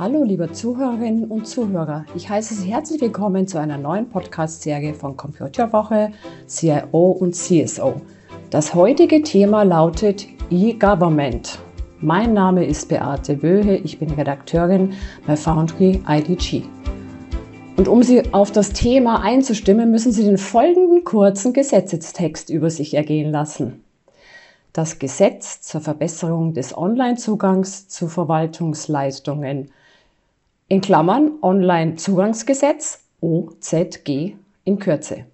Hallo, liebe Zuhörerinnen und Zuhörer. Ich heiße Sie herzlich willkommen zu einer neuen Podcast-Serie von Computerwoche, CIO und CSO. Das heutige Thema lautet E-Government. Mein Name ist Beate Wöhe, ich bin Redakteurin bei Foundry IDG. Und um Sie auf das Thema einzustimmen, müssen Sie den folgenden kurzen Gesetzestext über sich ergehen lassen. Das Gesetz zur Verbesserung des Online-Zugangs zu Verwaltungsleistungen in Klammern Online-Zugangsgesetz OZG in Kürze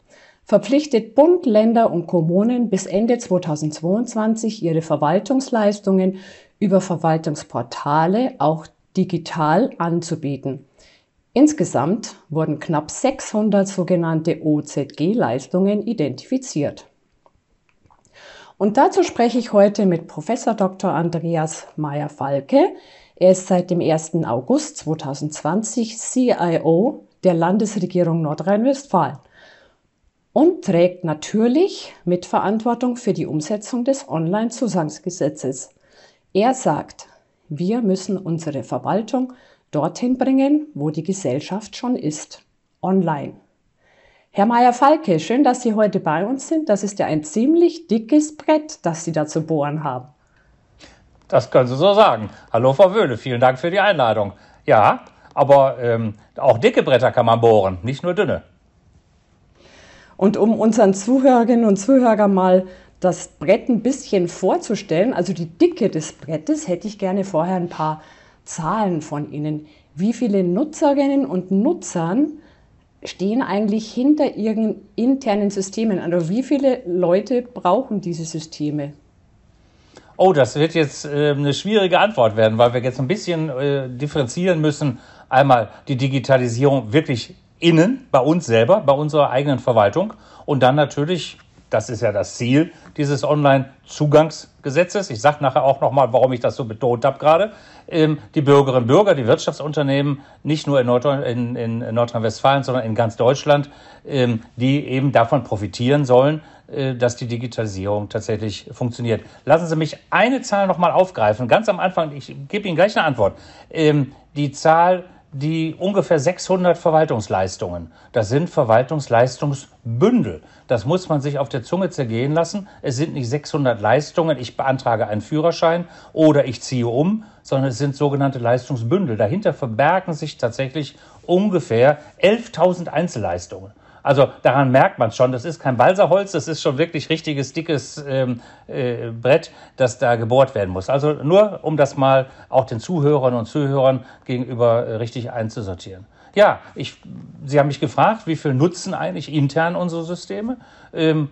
verpflichtet Bund, Länder und Kommunen bis Ende 2022 ihre Verwaltungsleistungen über Verwaltungsportale auch digital anzubieten. Insgesamt wurden knapp 600 sogenannte OZG-Leistungen identifiziert. Und dazu spreche ich heute mit Professor Dr. Andreas Meyer-Falke. Er ist seit dem 1. August 2020 CIO der Landesregierung Nordrhein-Westfalen und trägt natürlich Mitverantwortung für die Umsetzung des Online-Zugangsgesetzes. Er sagt, wir müssen unsere Verwaltung dorthin bringen, wo die Gesellschaft schon ist, online. Herr Meyer-Falke, schön, dass Sie heute bei uns sind. Das ist ja ein ziemlich dickes Brett, das Sie da zu bohren haben. Das können Sie so sagen. Hallo, Frau Wöhle, vielen Dank für die Einladung. Ja, aber ähm, auch dicke Bretter kann man bohren, nicht nur dünne. Und um unseren Zuhörerinnen und Zuhörern mal das Brett ein bisschen vorzustellen, also die Dicke des Brettes, hätte ich gerne vorher ein paar Zahlen von Ihnen. Wie viele Nutzerinnen und Nutzern stehen eigentlich hinter ihren internen Systemen? Also wie viele Leute brauchen diese Systeme? Oh, das wird jetzt äh, eine schwierige Antwort werden, weil wir jetzt ein bisschen äh, differenzieren müssen. Einmal die Digitalisierung wirklich innen, bei uns selber, bei unserer eigenen Verwaltung und dann natürlich das ist ja das Ziel dieses Online-Zugangsgesetzes. Ich sage nachher auch nochmal, warum ich das so betont habe gerade. Ähm, die Bürgerinnen und Bürger, die Wirtschaftsunternehmen, nicht nur in, Nordrhein, in, in Nordrhein-Westfalen, sondern in ganz Deutschland, ähm, die eben davon profitieren sollen, dass die Digitalisierung tatsächlich funktioniert. Lassen Sie mich eine Zahl nochmal aufgreifen. Ganz am Anfang, ich gebe Ihnen gleich eine Antwort. Ähm, die Zahl die ungefähr 600 Verwaltungsleistungen. Das sind Verwaltungsleistungsbündel. Das muss man sich auf der Zunge zergehen lassen. Es sind nicht 600 Leistungen, ich beantrage einen Führerschein oder ich ziehe um, sondern es sind sogenannte Leistungsbündel. Dahinter verbergen sich tatsächlich ungefähr 11.000 Einzelleistungen. Also daran merkt man schon, das ist kein Balsaholz, das ist schon wirklich richtiges, dickes ähm, äh, Brett, das da gebohrt werden muss. Also nur, um das mal auch den Zuhörern und Zuhörern gegenüber äh, richtig einzusortieren. Ja, ich, Sie haben mich gefragt, wie viel nutzen eigentlich intern unsere Systeme? Ähm,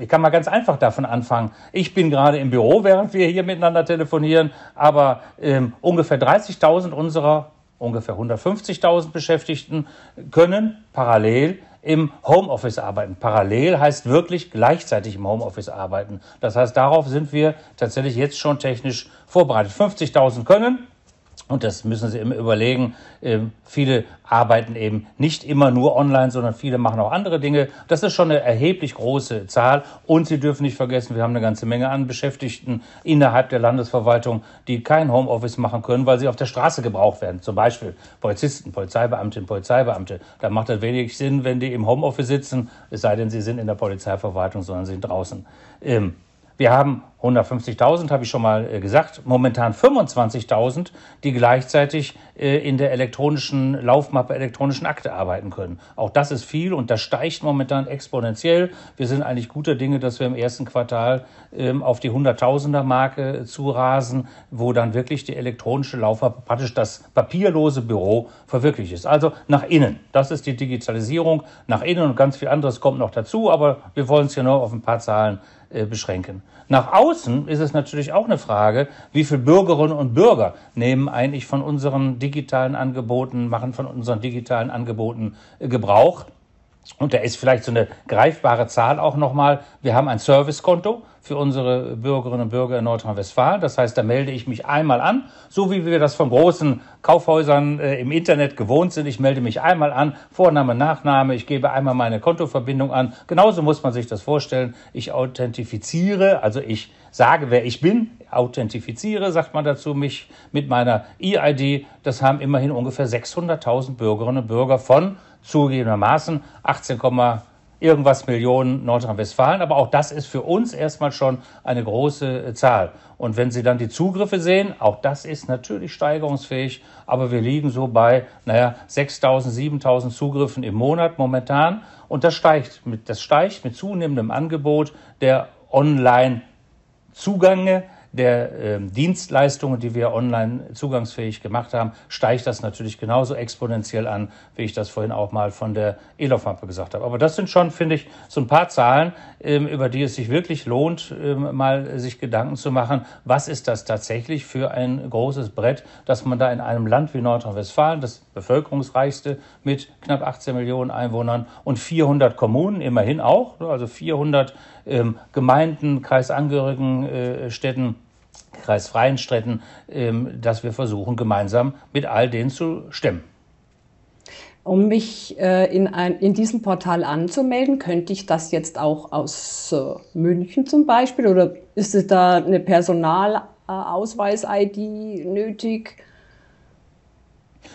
ich kann mal ganz einfach davon anfangen. Ich bin gerade im Büro, während wir hier miteinander telefonieren, aber ähm, ungefähr 30.000 unserer ungefähr 150.000 Beschäftigten können parallel im Homeoffice arbeiten. Parallel heißt wirklich gleichzeitig im Homeoffice arbeiten. Das heißt, darauf sind wir tatsächlich jetzt schon technisch vorbereitet. 50.000 können, und das müssen Sie immer überlegen. Ähm, viele arbeiten eben nicht immer nur online, sondern viele machen auch andere Dinge. Das ist schon eine erheblich große Zahl. Und Sie dürfen nicht vergessen, wir haben eine ganze Menge an Beschäftigten innerhalb der Landesverwaltung, die kein Homeoffice machen können, weil sie auf der Straße gebraucht werden. Zum Beispiel Polizisten, Polizeibeamtinnen, Polizeibeamte. Da macht das wenig Sinn, wenn die im Homeoffice sitzen, es sei denn, sie sind in der Polizeiverwaltung, sondern sind draußen. Ähm, wir haben 150.000, habe ich schon mal äh, gesagt, momentan 25.000, die gleichzeitig äh, in der elektronischen Laufmappe, elektronischen Akte arbeiten können. Auch das ist viel und das steigt momentan exponentiell. Wir sind eigentlich guter Dinge, dass wir im ersten Quartal ähm, auf die 100.000er Marke zurasen, wo dann wirklich die elektronische Laufmappe, praktisch das papierlose Büro verwirklicht ist. Also nach innen. Das ist die Digitalisierung. Nach innen und ganz viel anderes kommt noch dazu, aber wir wollen es ja nur auf ein paar Zahlen äh, beschränken. Nach außen ist es natürlich auch eine Frage, wie viele Bürgerinnen und Bürger nehmen eigentlich von unseren digitalen Angeboten, machen von unseren digitalen Angeboten äh, Gebrauch. Und da ist vielleicht so eine greifbare Zahl auch nochmal. Wir haben ein Servicekonto für unsere Bürgerinnen und Bürger in Nordrhein-Westfalen. Das heißt, da melde ich mich einmal an, so wie wir das von großen Kaufhäusern äh, im Internet gewohnt sind. Ich melde mich einmal an, Vorname, Nachname, ich gebe einmal meine Kontoverbindung an. Genauso muss man sich das vorstellen. Ich authentifiziere, also ich sage, wer ich bin, authentifiziere, sagt man dazu, mich mit meiner E-ID. Das haben immerhin ungefähr 600.000 Bürgerinnen und Bürger von zugegebenermaßen 18, irgendwas Millionen Nordrhein-Westfalen. Aber auch das ist für uns erstmal schon eine große äh, Zahl. Und wenn Sie dann die Zugriffe sehen, auch das ist natürlich steigerungsfähig. Aber wir liegen so bei, naja, 6.000, 7.000 Zugriffen im Monat momentan. Und das steigt mit, das steigt mit zunehmendem Angebot der Online-Zugänge der äh, Dienstleistungen, die wir online zugangsfähig gemacht haben, steigt das natürlich genauso exponentiell an, wie ich das vorhin auch mal von der E-Lauf-Mappe gesagt habe. Aber das sind schon, finde ich, so ein paar Zahlen, ähm, über die es sich wirklich lohnt, ähm, mal sich Gedanken zu machen, was ist das tatsächlich für ein großes Brett, dass man da in einem Land wie Nordrhein-Westfalen, das bevölkerungsreichste mit knapp 18 Millionen Einwohnern und 400 Kommunen immerhin auch, also 400 ähm, Gemeinden, kreisangehörigen äh, Städten, kreisfreien Städten, ähm, dass wir versuchen, gemeinsam mit all denen zu stemmen. Um mich äh, in, ein, in diesem Portal anzumelden, könnte ich das jetzt auch aus äh, München zum Beispiel oder ist es da eine Personalausweis-ID nötig?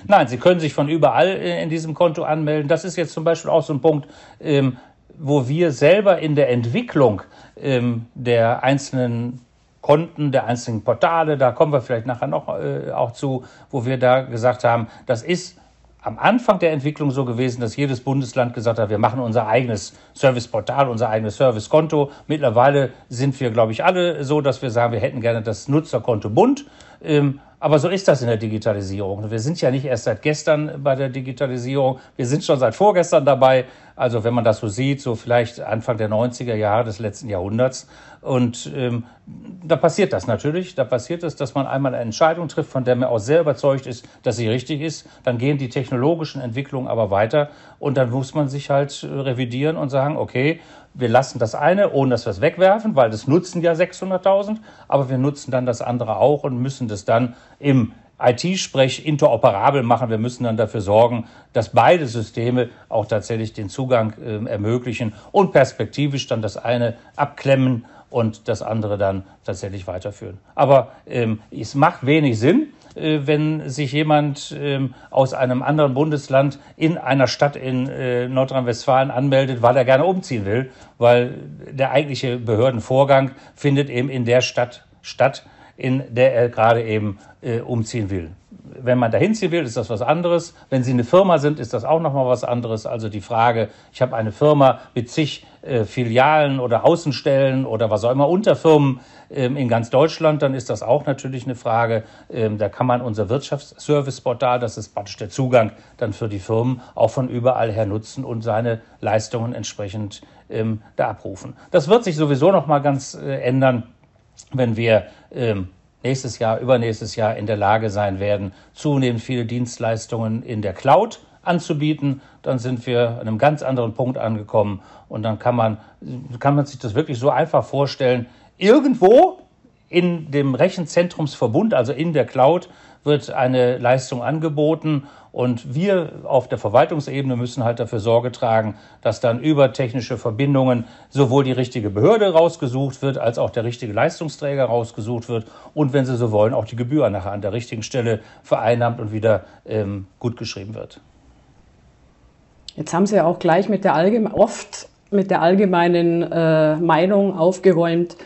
Nein, Sie können sich von überall äh, in diesem Konto anmelden. Das ist jetzt zum Beispiel auch so ein Punkt, ähm, wo wir selber in der Entwicklung ähm, der einzelnen Konten, der einzelnen Portale, da kommen wir vielleicht nachher noch äh, auch zu, wo wir da gesagt haben, das ist am Anfang der Entwicklung so gewesen, dass jedes Bundesland gesagt hat, wir machen unser eigenes Serviceportal, unser eigenes Servicekonto. Mittlerweile sind wir, glaube ich, alle so, dass wir sagen, wir hätten gerne das Nutzerkonto bunt. Ähm, aber so ist das in der Digitalisierung. Wir sind ja nicht erst seit gestern bei der Digitalisierung, wir sind schon seit vorgestern dabei. Also wenn man das so sieht, so vielleicht Anfang der 90er Jahre des letzten Jahrhunderts. Und ähm, da passiert das natürlich. Da passiert es, dass man einmal eine Entscheidung trifft, von der man auch sehr überzeugt ist, dass sie richtig ist. Dann gehen die technologischen Entwicklungen aber weiter und dann muss man sich halt äh, revidieren und sagen, okay, wir lassen das eine, ohne dass wir es wegwerfen, weil das nutzen ja 600.000, aber wir nutzen dann das andere auch und müssen das dann im IT-Sprech interoperabel machen. Wir müssen dann dafür sorgen, dass beide Systeme auch tatsächlich den Zugang äh, ermöglichen und perspektivisch dann das eine abklemmen und das andere dann tatsächlich weiterführen. Aber ähm, es macht wenig Sinn, wenn sich jemand ähm, aus einem anderen Bundesland in einer Stadt in äh, Nordrhein-Westfalen anmeldet, weil er gerne umziehen will, weil der eigentliche Behördenvorgang findet eben in der Stadt statt, in der er gerade eben äh, umziehen will wenn man dahin ziehen will, ist das was anderes. Wenn Sie eine Firma sind, ist das auch nochmal was anderes. Also die Frage, ich habe eine Firma mit zig äh, Filialen oder Außenstellen oder was auch immer Unterfirmen ähm, in ganz Deutschland, dann ist das auch natürlich eine Frage. Ähm, da kann man unser Wirtschaftsservice-Portal, das ist praktisch der Zugang dann für die Firmen, auch von überall her nutzen und seine Leistungen entsprechend ähm, da abrufen. Das wird sich sowieso nochmal ganz äh, ändern, wenn wir ähm, nächstes Jahr, übernächstes Jahr in der Lage sein werden, zunehmend viele Dienstleistungen in der Cloud anzubieten, dann sind wir an einem ganz anderen Punkt angekommen und dann kann man, kann man sich das wirklich so einfach vorstellen. Irgendwo in dem Rechenzentrumsverbund, also in der Cloud, wird eine Leistung angeboten und wir auf der Verwaltungsebene müssen halt dafür Sorge tragen, dass dann über technische Verbindungen sowohl die richtige Behörde rausgesucht wird, als auch der richtige Leistungsträger rausgesucht wird und wenn Sie so wollen, auch die Gebühr nachher an der richtigen Stelle vereinnahmt und wieder ähm, gut geschrieben wird. Jetzt haben Sie ja auch gleich mit der oft mit der allgemeinen äh, Meinung aufgeräumt,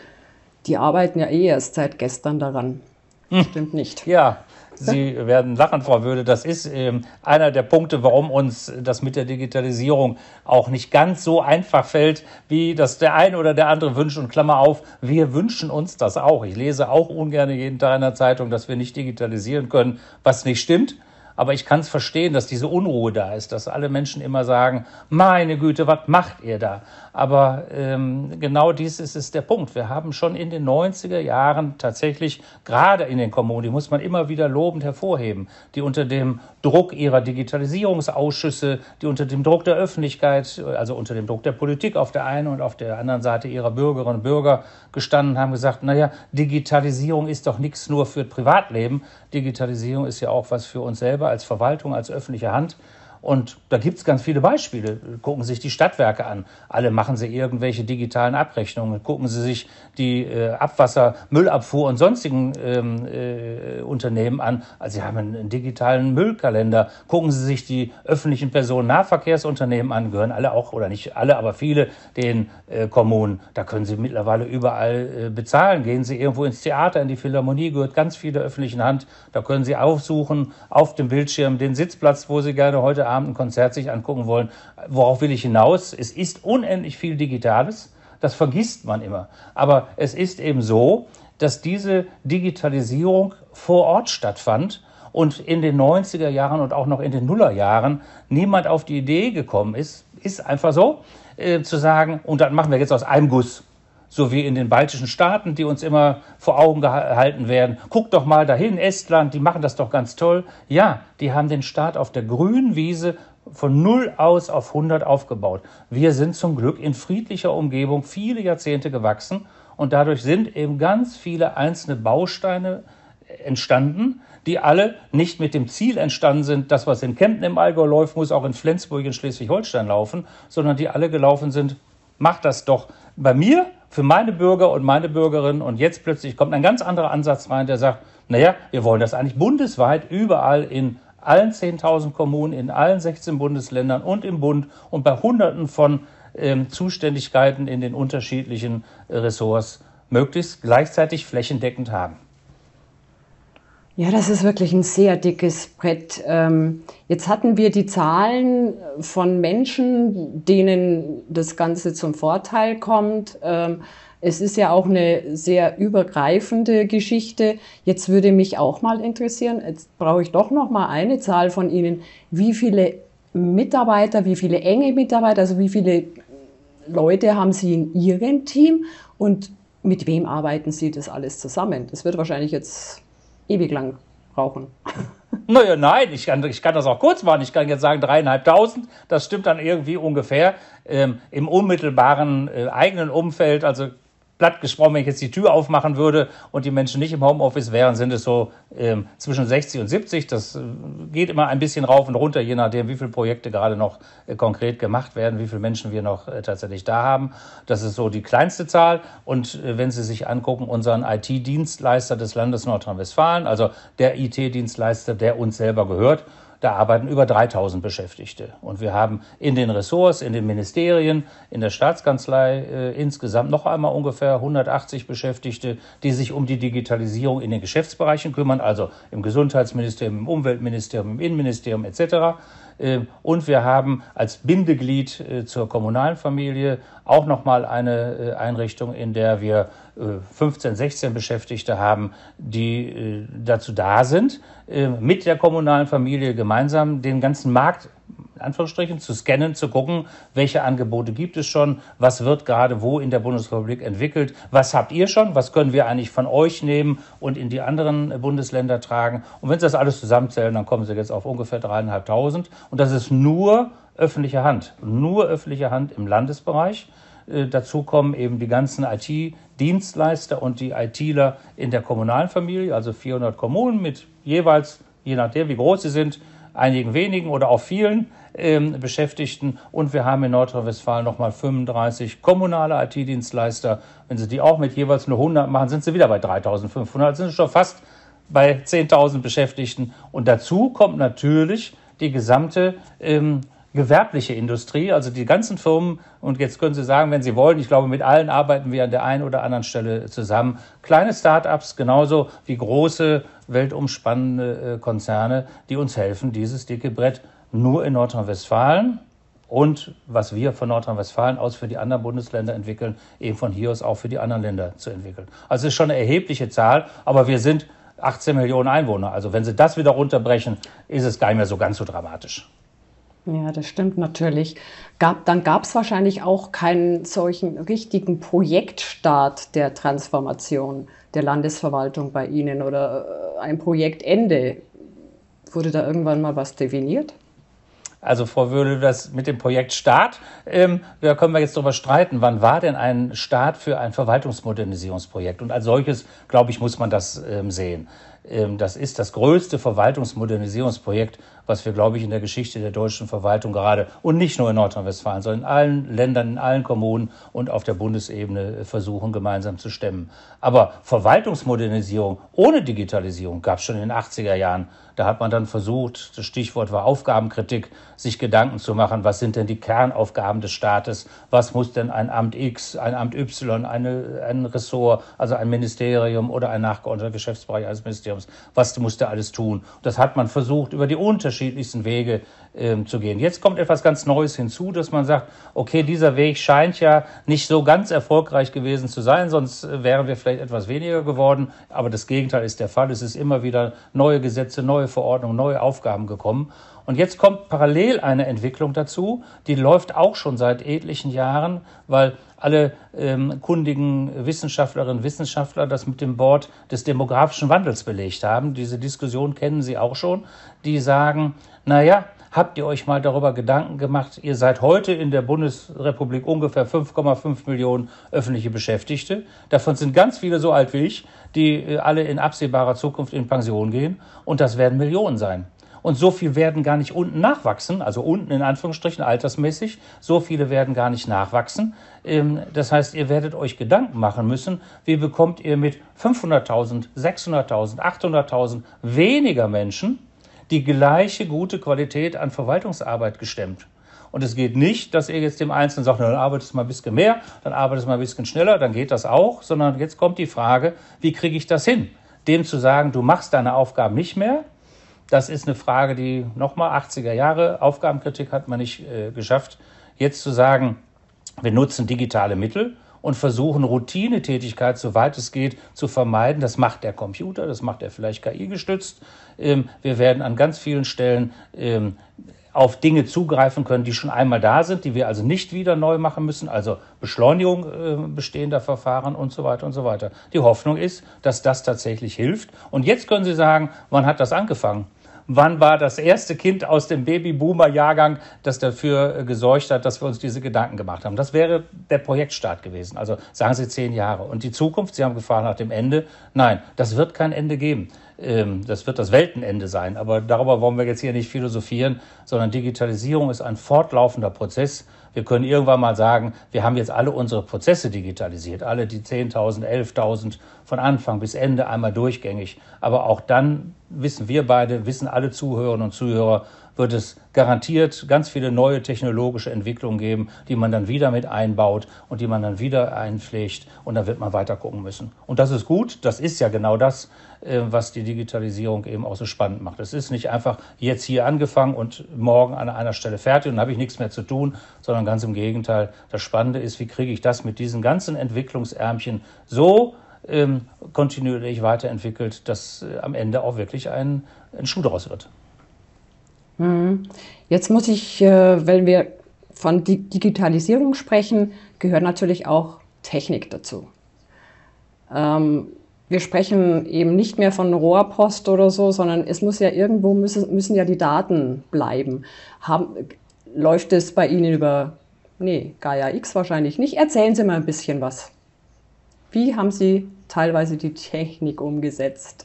die arbeiten ja eh erst seit gestern daran. Hm. Stimmt nicht. Ja, Sie werden lachen, Frau Wöde. Das ist ähm, einer der Punkte, warum uns das mit der Digitalisierung auch nicht ganz so einfach fällt, wie das der eine oder der andere wünscht. Und Klammer auf, wir wünschen uns das auch. Ich lese auch ungern jeden Tag in der Zeitung, dass wir nicht digitalisieren können, was nicht stimmt. Aber ich kann es verstehen, dass diese Unruhe da ist, dass alle Menschen immer sagen, meine Güte, was macht ihr da? Aber ähm, genau dies ist, ist der Punkt. Wir haben schon in den 90er Jahren tatsächlich, gerade in den Kommunen, die muss man immer wieder lobend hervorheben, die unter dem Druck ihrer Digitalisierungsausschüsse, die unter dem Druck der Öffentlichkeit, also unter dem Druck der Politik auf der einen und auf der anderen Seite ihrer Bürgerinnen und Bürger gestanden haben, gesagt, naja, Digitalisierung ist doch nichts nur für Privatleben. Digitalisierung ist ja auch was für uns selber als Verwaltung, als öffentliche Hand. Und da gibt es ganz viele Beispiele. Gucken Sie sich die Stadtwerke an. Alle machen sie irgendwelche digitalen Abrechnungen. Gucken Sie sich die äh, Abwasser, Müllabfuhr und sonstigen ähm, äh, Unternehmen an. Also sie haben einen, einen, digitalen Müllkalender. Gucken Sie sich die öffentlichen Personennahverkehrsunternehmen an. Gehören alle auch, oder nicht alle, aber viele den äh, Kommunen. Da können Sie mittlerweile überall äh, bezahlen. Gehen Sie irgendwo ins Theater, in die Philharmonie, gehört ganz viel der öffentlichen Hand. Da können Sie aufsuchen auf dem Bildschirm den Sitzplatz, wo Sie gerne heute Abend ein Konzert sich angucken wollen. Worauf will ich hinaus? Es ist unendlich viel Digitales. Das vergisst man immer. Aber es ist eben so, dass diese Digitalisierung vor Ort stattfand und in den 90er Jahren und auch noch in den Nullerjahren niemand auf die Idee gekommen ist, ist einfach so, äh, zu sagen, und dann machen wir jetzt aus einem Guss so wie in den baltischen Staaten, die uns immer vor Augen gehalten werden. Guck doch mal dahin, Estland, die machen das doch ganz toll. Ja, die haben den Staat auf der grünen Wiese von null aus auf 100 aufgebaut. Wir sind zum Glück in friedlicher Umgebung viele Jahrzehnte gewachsen und dadurch sind eben ganz viele einzelne Bausteine entstanden, die alle nicht mit dem Ziel entstanden sind, das, was in Kempten im Allgäu läuft, muss auch in Flensburg in Schleswig-Holstein laufen, sondern die alle gelaufen sind, mach das doch bei mir für meine Bürger und meine Bürgerinnen. Und jetzt plötzlich kommt ein ganz anderer Ansatz rein, der sagt, naja, wir wollen das eigentlich bundesweit, überall in allen 10.000 Kommunen, in allen 16 Bundesländern und im Bund und bei Hunderten von ähm, Zuständigkeiten in den unterschiedlichen äh, Ressorts möglichst gleichzeitig flächendeckend haben. Ja, das ist wirklich ein sehr dickes Brett. Ähm, jetzt hatten wir die Zahlen von Menschen, denen das Ganze zum Vorteil kommt. Ähm, es ist ja auch eine sehr übergreifende Geschichte. Jetzt würde mich auch mal interessieren, jetzt brauche ich doch noch mal eine Zahl von Ihnen. Wie viele Mitarbeiter, wie viele enge Mitarbeiter, also wie viele Leute haben Sie in Ihrem Team und mit wem arbeiten Sie das alles zusammen? Das wird wahrscheinlich jetzt ewig lang brauchen. Naja, nein, ich kann, ich kann das auch kurz machen. Ich kann jetzt sagen dreieinhalbtausend. Das stimmt dann irgendwie ungefähr ähm, im unmittelbaren äh, eigenen Umfeld. Also platt gesprochen, wenn ich jetzt die Tür aufmachen würde und die Menschen nicht im Homeoffice wären, sind es so ähm, zwischen 60 und 70. Das äh, geht immer ein bisschen rauf und runter, je nachdem, wie viele Projekte gerade noch äh, konkret gemacht werden, wie viele Menschen wir noch äh, tatsächlich da haben. Das ist so die kleinste Zahl. Und äh, wenn Sie sich angucken, unseren IT-Dienstleister des Landes Nordrhein-Westfalen, also der IT-Dienstleister, der uns selber gehört, da arbeiten über 3000 Beschäftigte. Und wir haben in den Ressorts, in den Ministerien, in der Staatskanzlei äh, insgesamt noch einmal ungefähr 180 Beschäftigte, die sich um die Digitalisierung in den Geschäftsbereichen kümmern, also im Gesundheitsministerium, im Umweltministerium, im Innenministerium etc. Ähm, und wir haben als Bindeglied äh, zur kommunalen Familie auch nochmal eine äh, Einrichtung, in der wir 15, äh, 16 Beschäftigte haben, die dazu da sind, mit der kommunalen Familie gemeinsam den ganzen Markt Anführungsstrichen zu scannen, zu gucken, welche Angebote gibt es schon, was wird gerade wo in der Bundesrepublik entwickelt, was habt ihr schon, was können wir eigentlich von euch nehmen und in die anderen Bundesländer tragen. Und wenn Sie das alles zusammenzählen, dann kommen Sie jetzt auf ungefähr dreieinhalbtausend. Und das ist nur öffentliche Hand, nur öffentliche Hand im Landesbereich. Äh, dazu kommen eben die ganzen IT-Dienstleister und die ITler in der kommunalen Familie, also 400 Kommunen mit jeweils, je nachdem wie groß sie sind, einigen wenigen oder auch vielen ähm, Beschäftigten. Und wir haben in Nordrhein-Westfalen nochmal 35 kommunale IT-Dienstleister. Wenn Sie die auch mit jeweils nur 100 machen, sind Sie wieder bei 3.500. Sind Sie schon fast bei 10.000 Beschäftigten. Und dazu kommt natürlich die gesamte ähm, gewerbliche Industrie, also die ganzen Firmen, und jetzt können Sie sagen, wenn Sie wollen, ich glaube, mit allen arbeiten wir an der einen oder anderen Stelle zusammen. Kleine Start-ups genauso wie große, weltumspannende äh, Konzerne, die uns helfen, dieses dicke Brett nur in Nordrhein-Westfalen und was wir von Nordrhein-Westfalen aus für die anderen Bundesländer entwickeln, eben von hier aus auch für die anderen Länder zu entwickeln. Also es ist schon eine erhebliche Zahl, aber wir sind 18 Millionen Einwohner. Also wenn Sie das wieder runterbrechen, ist es gar nicht mehr so ganz so dramatisch. Ja, das stimmt natürlich. Gab, dann gab es wahrscheinlich auch keinen solchen richtigen Projektstart der Transformation der Landesverwaltung bei Ihnen oder äh, ein Projektende. Wurde da irgendwann mal was definiert? Also Frau Wöhle, das mit dem Projekt Start, ähm, da können wir jetzt darüber streiten, wann war denn ein Start für ein Verwaltungsmodernisierungsprojekt? Und als solches, glaube ich, muss man das ähm, sehen. Ähm, das ist das größte Verwaltungsmodernisierungsprojekt, was wir, glaube ich, in der Geschichte der deutschen Verwaltung gerade und nicht nur in Nordrhein-Westfalen, sondern in allen Ländern, in allen Kommunen und auf der Bundesebene versuchen, gemeinsam zu stemmen. Aber Verwaltungsmodernisierung ohne Digitalisierung gab es schon in den 80er Jahren. Da hat man dann versucht, das Stichwort war Aufgabenkritik, sich Gedanken zu machen, was sind denn die Kernaufgaben des Staates, was muss denn ein Amt X, ein Amt Y, eine, ein Ressort, also ein Ministerium oder ein nachgeordneter Geschäftsbereich eines Ministeriums, was muss der alles tun? Das hat man versucht, über die unterschiedlichsten Wege ähm, zu gehen. Jetzt kommt etwas ganz Neues hinzu, dass man sagt, okay, dieser Weg scheint ja nicht so ganz erfolgreich gewesen zu sein, sonst äh, wären wir vielleicht etwas weniger geworden. Aber das Gegenteil ist der Fall. Es ist immer wieder neue Gesetze, neue Verordnungen, neue Aufgaben gekommen. Und jetzt kommt parallel eine Entwicklung dazu, die läuft auch schon seit etlichen Jahren, weil alle ähm, kundigen Wissenschaftlerinnen und Wissenschaftler das mit dem Wort des demografischen Wandels belegt haben. Diese Diskussion kennen Sie auch schon. Die sagen, na ja, Habt ihr euch mal darüber Gedanken gemacht? Ihr seid heute in der Bundesrepublik ungefähr 5,5 Millionen öffentliche Beschäftigte. Davon sind ganz viele so alt wie ich, die äh, alle in absehbarer Zukunft in Pension gehen. Und das werden Millionen sein. Und so viel werden gar nicht unten nachwachsen, also unten in Anführungsstrichen altersmäßig, so viele werden gar nicht nachwachsen. Ähm, das heißt, ihr werdet euch Gedanken machen müssen, wie bekommt ihr mit 500.000, 600.000, 800.000 weniger Menschen die gleiche gute Qualität an Verwaltungsarbeit gestemmt. Und es geht nicht, dass ihr jetzt dem Einzelnen sagt, dann arbeitest du mal ein bisschen mehr, dann arbeitest du mal ein bisschen schneller, dann geht das auch, sondern jetzt kommt die Frage, wie kriege ich das hin? Dem zu sagen, du machst deine Aufgaben nicht mehr, das ist eine Frage, die nochmal 80er Jahre Aufgabenkritik hat man nicht äh, geschafft. Jetzt zu sagen, wir nutzen digitale Mittel und versuchen, Routinetätigkeit, soweit es geht, zu vermeiden. Das macht der Computer, das macht er vielleicht KI gestützt. Ähm, wir werden an ganz vielen Stellen ähm, auf Dinge zugreifen können, die schon einmal da sind, die wir also nicht wieder neu machen müssen, also Beschleunigung äh, bestehender Verfahren und so weiter und so weiter. Die Hoffnung ist, dass das tatsächlich hilft. Und jetzt können Sie sagen, wann hat das angefangen? Wann war das erste Kind aus dem Babyboomer-Jahrgang, das dafür äh, gesorgt hat, dass wir uns diese Gedanken gemacht haben. Das wäre der Projektstart gewesen. Also sagen Sie zehn Jahre. Und die Zukunft, Sie haben gefragt nach dem Ende. Nein, das wird kein Ende geben. Ähm, das wird das Weltenende sein. Aber darüber wollen wir jetzt hier nicht philosophieren, sondern Digitalisierung ist ein fortlaufender Prozess. Wir können irgendwann mal sagen, wir haben jetzt alle unsere Prozesse digitalisiert, alle die 10.000, 11.000 von Anfang bis Ende einmal durchgängig. Aber auch dann wissen wir beide, wissen alle Zuhörerinnen und Zuhörer, wird es garantiert ganz viele neue technologische Entwicklungen geben, die man dann wieder mit einbaut und die man dann wieder einpflegt und dann wird man weiter gucken müssen. Und das ist gut, das ist ja genau das, was die Digitalisierung eben auch so spannend macht. Es ist nicht einfach jetzt hier angefangen und morgen an einer Stelle fertig und dann habe ich nichts mehr zu tun, sondern ganz im Gegenteil. Das Spannende ist, wie kriege ich das mit diesen ganzen Entwicklungsärmchen so ähm, kontinuierlich weiterentwickelt, dass äh, am Ende auch wirklich ein, ein Schuh daraus wird. Mhm. Jetzt muss ich, äh, wenn wir von Digitalisierung sprechen, gehört natürlich auch Technik dazu. Ähm, wir sprechen eben nicht mehr von Rohrpost oder so, sondern es muss ja irgendwo müssen, müssen ja die Daten bleiben. Haben, läuft es bei Ihnen über, nee, Gaia X wahrscheinlich nicht. Erzählen Sie mal ein bisschen was. Wie haben Sie teilweise die Technik umgesetzt?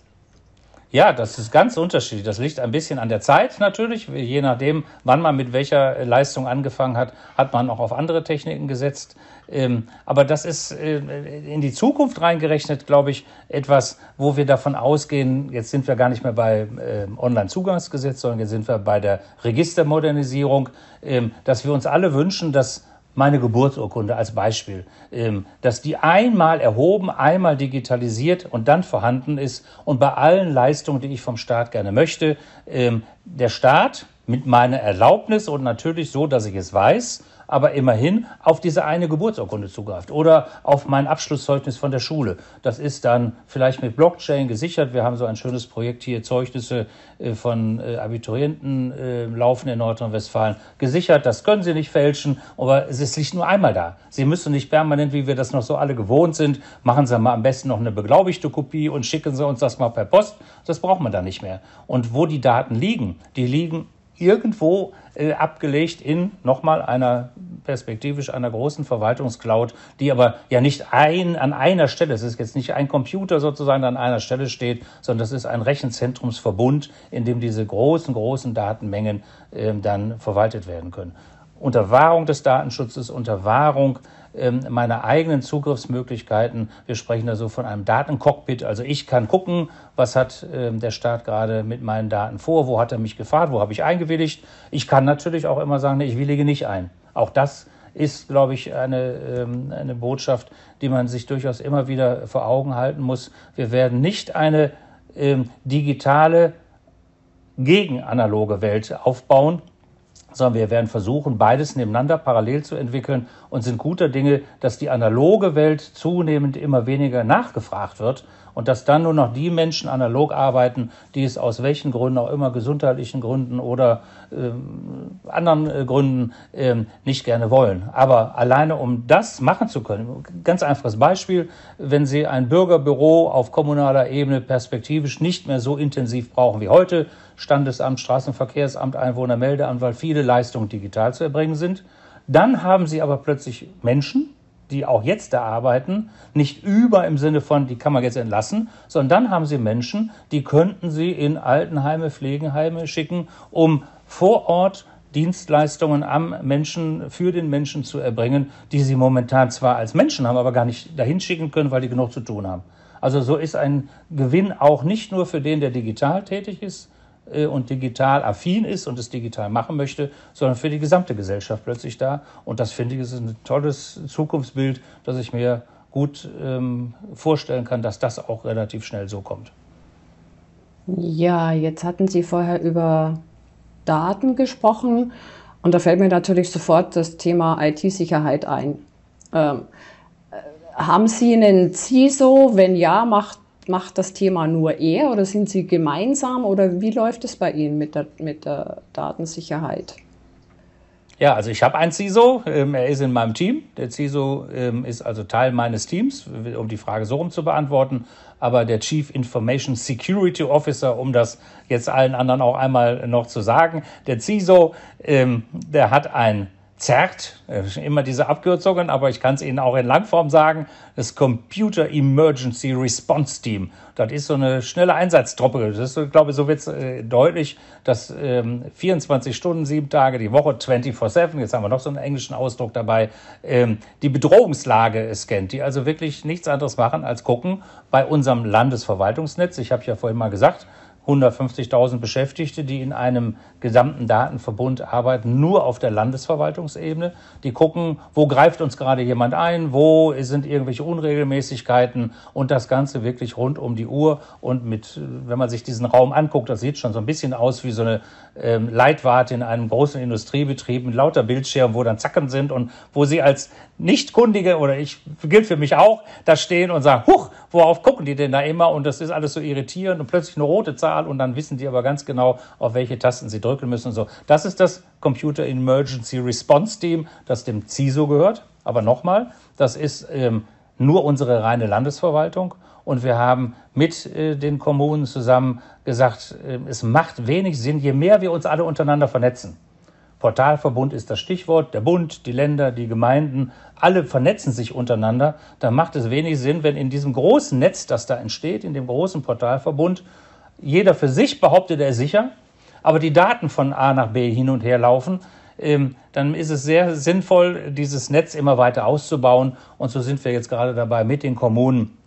Ja, das ist ganz unterschiedlich. Das liegt ein bisschen an der Zeit natürlich. Je nachdem, wann man mit welcher Leistung angefangen hat, hat man auch auf andere Techniken gesetzt. Ähm, aber das ist äh, in die Zukunft reingerechnet, glaube ich, etwas, wo wir davon ausgehen, jetzt sind wir gar nicht mehr bei äh, Online-Zugangsgesetz, sondern jetzt sind wir bei der Registermodernisierung, ähm, dass wir uns alle wünschen, dass meine Geburtsurkunde als Beispiel, ähm, dass die einmal erhoben, einmal digitalisiert und dann vorhanden ist und bei allen Leistungen, die ich vom Staat gerne möchte, ähm, der Staat mit meiner Erlaubnis und natürlich so, dass ich es weiß, aber immerhin auf diese eine Geburtsurkunde zugreift oder auf mein Abschlusszeugnis von der Schule. Das ist dann vielleicht mit Blockchain gesichert. Wir haben so ein schönes Projekt hier, Zeugnisse äh, von äh, Abiturienten äh, laufen in Nordrhein-Westfalen gesichert. Das können Sie nicht fälschen, aber es liegt nur einmal da. Sie müssen nicht permanent, wie wir das noch so alle gewohnt sind, machen Sie mal am besten noch eine beglaubigte Kopie und schicken Sie uns das mal per Post. Das braucht man dann nicht mehr. Und wo die Daten liegen, die liegen irgendwo äh, abgelegt in nochmal einer perspektivisch einer großen Verwaltungscloud, die aber ja nicht ein, an einer Stelle, es ist jetzt nicht ein Computer sozusagen an einer Stelle steht, sondern das ist ein Rechenzentrumsverbund, in dem diese großen, großen Datenmengen äh, dann verwaltet werden können. Unter Wahrung des Datenschutzes, unter Wahrung ähm, meiner eigenen Zugriffsmöglichkeiten. Wir sprechen da so von einem Datencockpit. Also ich kann gucken, was hat ähm, der Staat gerade mit meinen Daten vor, wo hat er mich gefragt, wo habe ich eingewilligt. Ich kann natürlich auch immer sagen, nee, ich willige nicht ein. Auch das ist, glaube ich, eine, ähm, eine Botschaft, die man sich durchaus immer wieder vor Augen halten muss. Wir werden nicht eine digitale gegen analoge Welt aufbauen, sondern wir werden versuchen, beides nebeneinander parallel zu entwickeln und sind guter Dinge, dass die analoge Welt zunehmend immer weniger nachgefragt wird und dass dann nur noch die Menschen analog arbeiten, die es aus welchen Gründen auch immer, gesundheitlichen Gründen oder ähm, anderen äh, Gründen ähm, nicht gerne wollen. Aber alleine um das machen zu können, ganz einfaches Beispiel, wenn Sie ein Bürgerbüro auf kommunaler Ebene perspektivisch nicht mehr so intensiv brauchen wie heute, Standesamt, Straßenverkehrsamt, Einwohnermeldeamt, weil viele Leistungen digital zu erbringen sind, dann haben Sie aber plötzlich Menschen, die auch jetzt da arbeiten, nicht über im Sinne von, die kann man jetzt entlassen, sondern dann haben sie Menschen, die könnten sie in Altenheime, Pflegeheime schicken, um vor Ort Dienstleistungen am Menschen, für den Menschen zu erbringen, die sie momentan zwar als Menschen haben, aber gar nicht dahin schicken können, weil die genug zu tun haben. Also so ist ein Gewinn auch nicht nur für den, der digital tätig ist, und digital affin ist und es digital machen möchte, sondern für die gesamte Gesellschaft plötzlich da. Und das finde ich ist ein tolles Zukunftsbild, das ich mir gut ähm, vorstellen kann, dass das auch relativ schnell so kommt. Ja, jetzt hatten Sie vorher über Daten gesprochen und da fällt mir natürlich sofort das Thema IT-Sicherheit ein. Ähm, äh, haben Sie einen CISO? Wenn ja, macht macht das Thema nur er oder sind Sie gemeinsam oder wie läuft es bei Ihnen mit der, mit der Datensicherheit? Ja, also ich habe einen CISO, ähm, er ist in meinem Team. Der CISO ähm, ist also Teil meines Teams, um die Frage so rum zu beantworten. Aber der Chief Information Security Officer, um das jetzt allen anderen auch einmal noch zu sagen, der CISO, ähm, der hat ein CERT, immer diese Abkürzungen, aber ich kann es Ihnen auch in Langform sagen, das Computer Emergency Response Team. Das ist so eine schnelle Einsatztruppe. Das ist, glaube ich, so wird es äh, deutlich, dass ähm, 24 Stunden, sieben Tage die Woche, 24-7, jetzt haben wir noch so einen englischen Ausdruck dabei, ähm, die Bedrohungslage scannt, die also wirklich nichts anderes machen als gucken bei unserem Landesverwaltungsnetz. Ich habe ja vorhin mal gesagt, 150.000 Beschäftigte, die in einem gesamten Datenverbund arbeiten, nur auf der Landesverwaltungsebene. Die gucken, wo greift uns gerade jemand ein, wo sind irgendwelche Unregelmäßigkeiten und das Ganze wirklich rund um die Uhr. Und mit, wenn man sich diesen Raum anguckt, das sieht schon so ein bisschen aus wie so eine ähm, Leitwarte in einem großen Industriebetrieb mit lauter Bildschirmen, wo dann Zacken sind und wo sie als Nichtkundige oder ich gilt für mich auch, da stehen und sagen, huch, worauf gucken die denn da immer? Und das ist alles so irritierend und plötzlich eine rote Zahl und dann wissen die aber ganz genau, auf welche Tasten sie drücken müssen und so. Das ist das Computer Emergency Response Team, das dem CISO gehört. Aber nochmal, das ist ähm, nur unsere reine Landesverwaltung. Und wir haben mit äh, den Kommunen zusammen gesagt, äh, es macht wenig Sinn, je mehr wir uns alle untereinander vernetzen. Portalverbund ist das Stichwort. Der Bund, die Länder, die Gemeinden, alle vernetzen sich untereinander. Da macht es wenig Sinn, wenn in diesem großen Netz, das da entsteht, in dem großen Portalverbund, jeder für sich behauptet, er ist sicher, aber die Daten von A nach B hin und her laufen, ähm, dann ist es sehr sinnvoll, dieses Netz immer weiter auszubauen. Und so sind wir jetzt gerade dabei mit den Kommunen,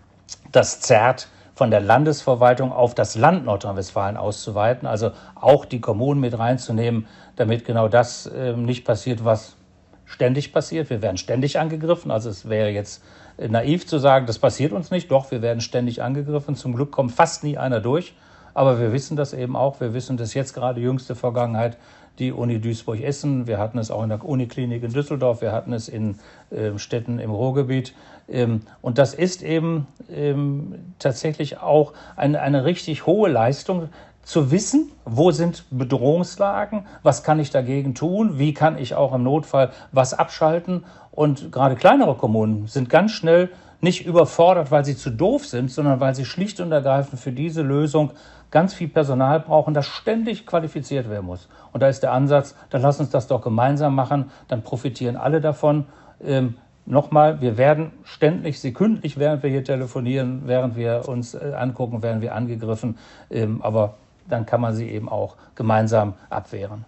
das ZERT von der Landesverwaltung auf das Land Nordrhein-Westfalen auszuweiten, also auch die Kommunen mit reinzunehmen, damit genau das äh, nicht passiert, was ständig passiert. Wir werden ständig angegriffen, also es wäre jetzt naiv zu sagen, das passiert uns nicht. Doch, wir werden ständig angegriffen. Zum Glück kommt fast nie einer durch. Aber wir wissen das eben auch. Wir wissen das jetzt gerade jüngste Vergangenheit. Die Uni Duisburg-Essen, wir hatten es auch in der Uniklinik in Düsseldorf, wir hatten es in äh, Städten im Ruhrgebiet. Ähm, und das ist eben ähm, tatsächlich auch eine, eine richtig hohe Leistung, zu wissen, wo sind Bedrohungslagen, was kann ich dagegen tun, wie kann ich auch im Notfall was abschalten. Und gerade kleinere Kommunen sind ganz schnell nicht überfordert, weil sie zu doof sind, sondern weil sie schlicht und ergreifend für diese Lösung ganz viel Personal brauchen, das ständig qualifiziert werden muss. Und da ist der Ansatz, dann lass uns das doch gemeinsam machen, dann profitieren alle davon. Ähm, Nochmal, wir werden ständig, sekündlich, während wir hier telefonieren, während wir uns äh, angucken, werden wir angegriffen. Ähm, aber dann kann man sie eben auch gemeinsam abwehren.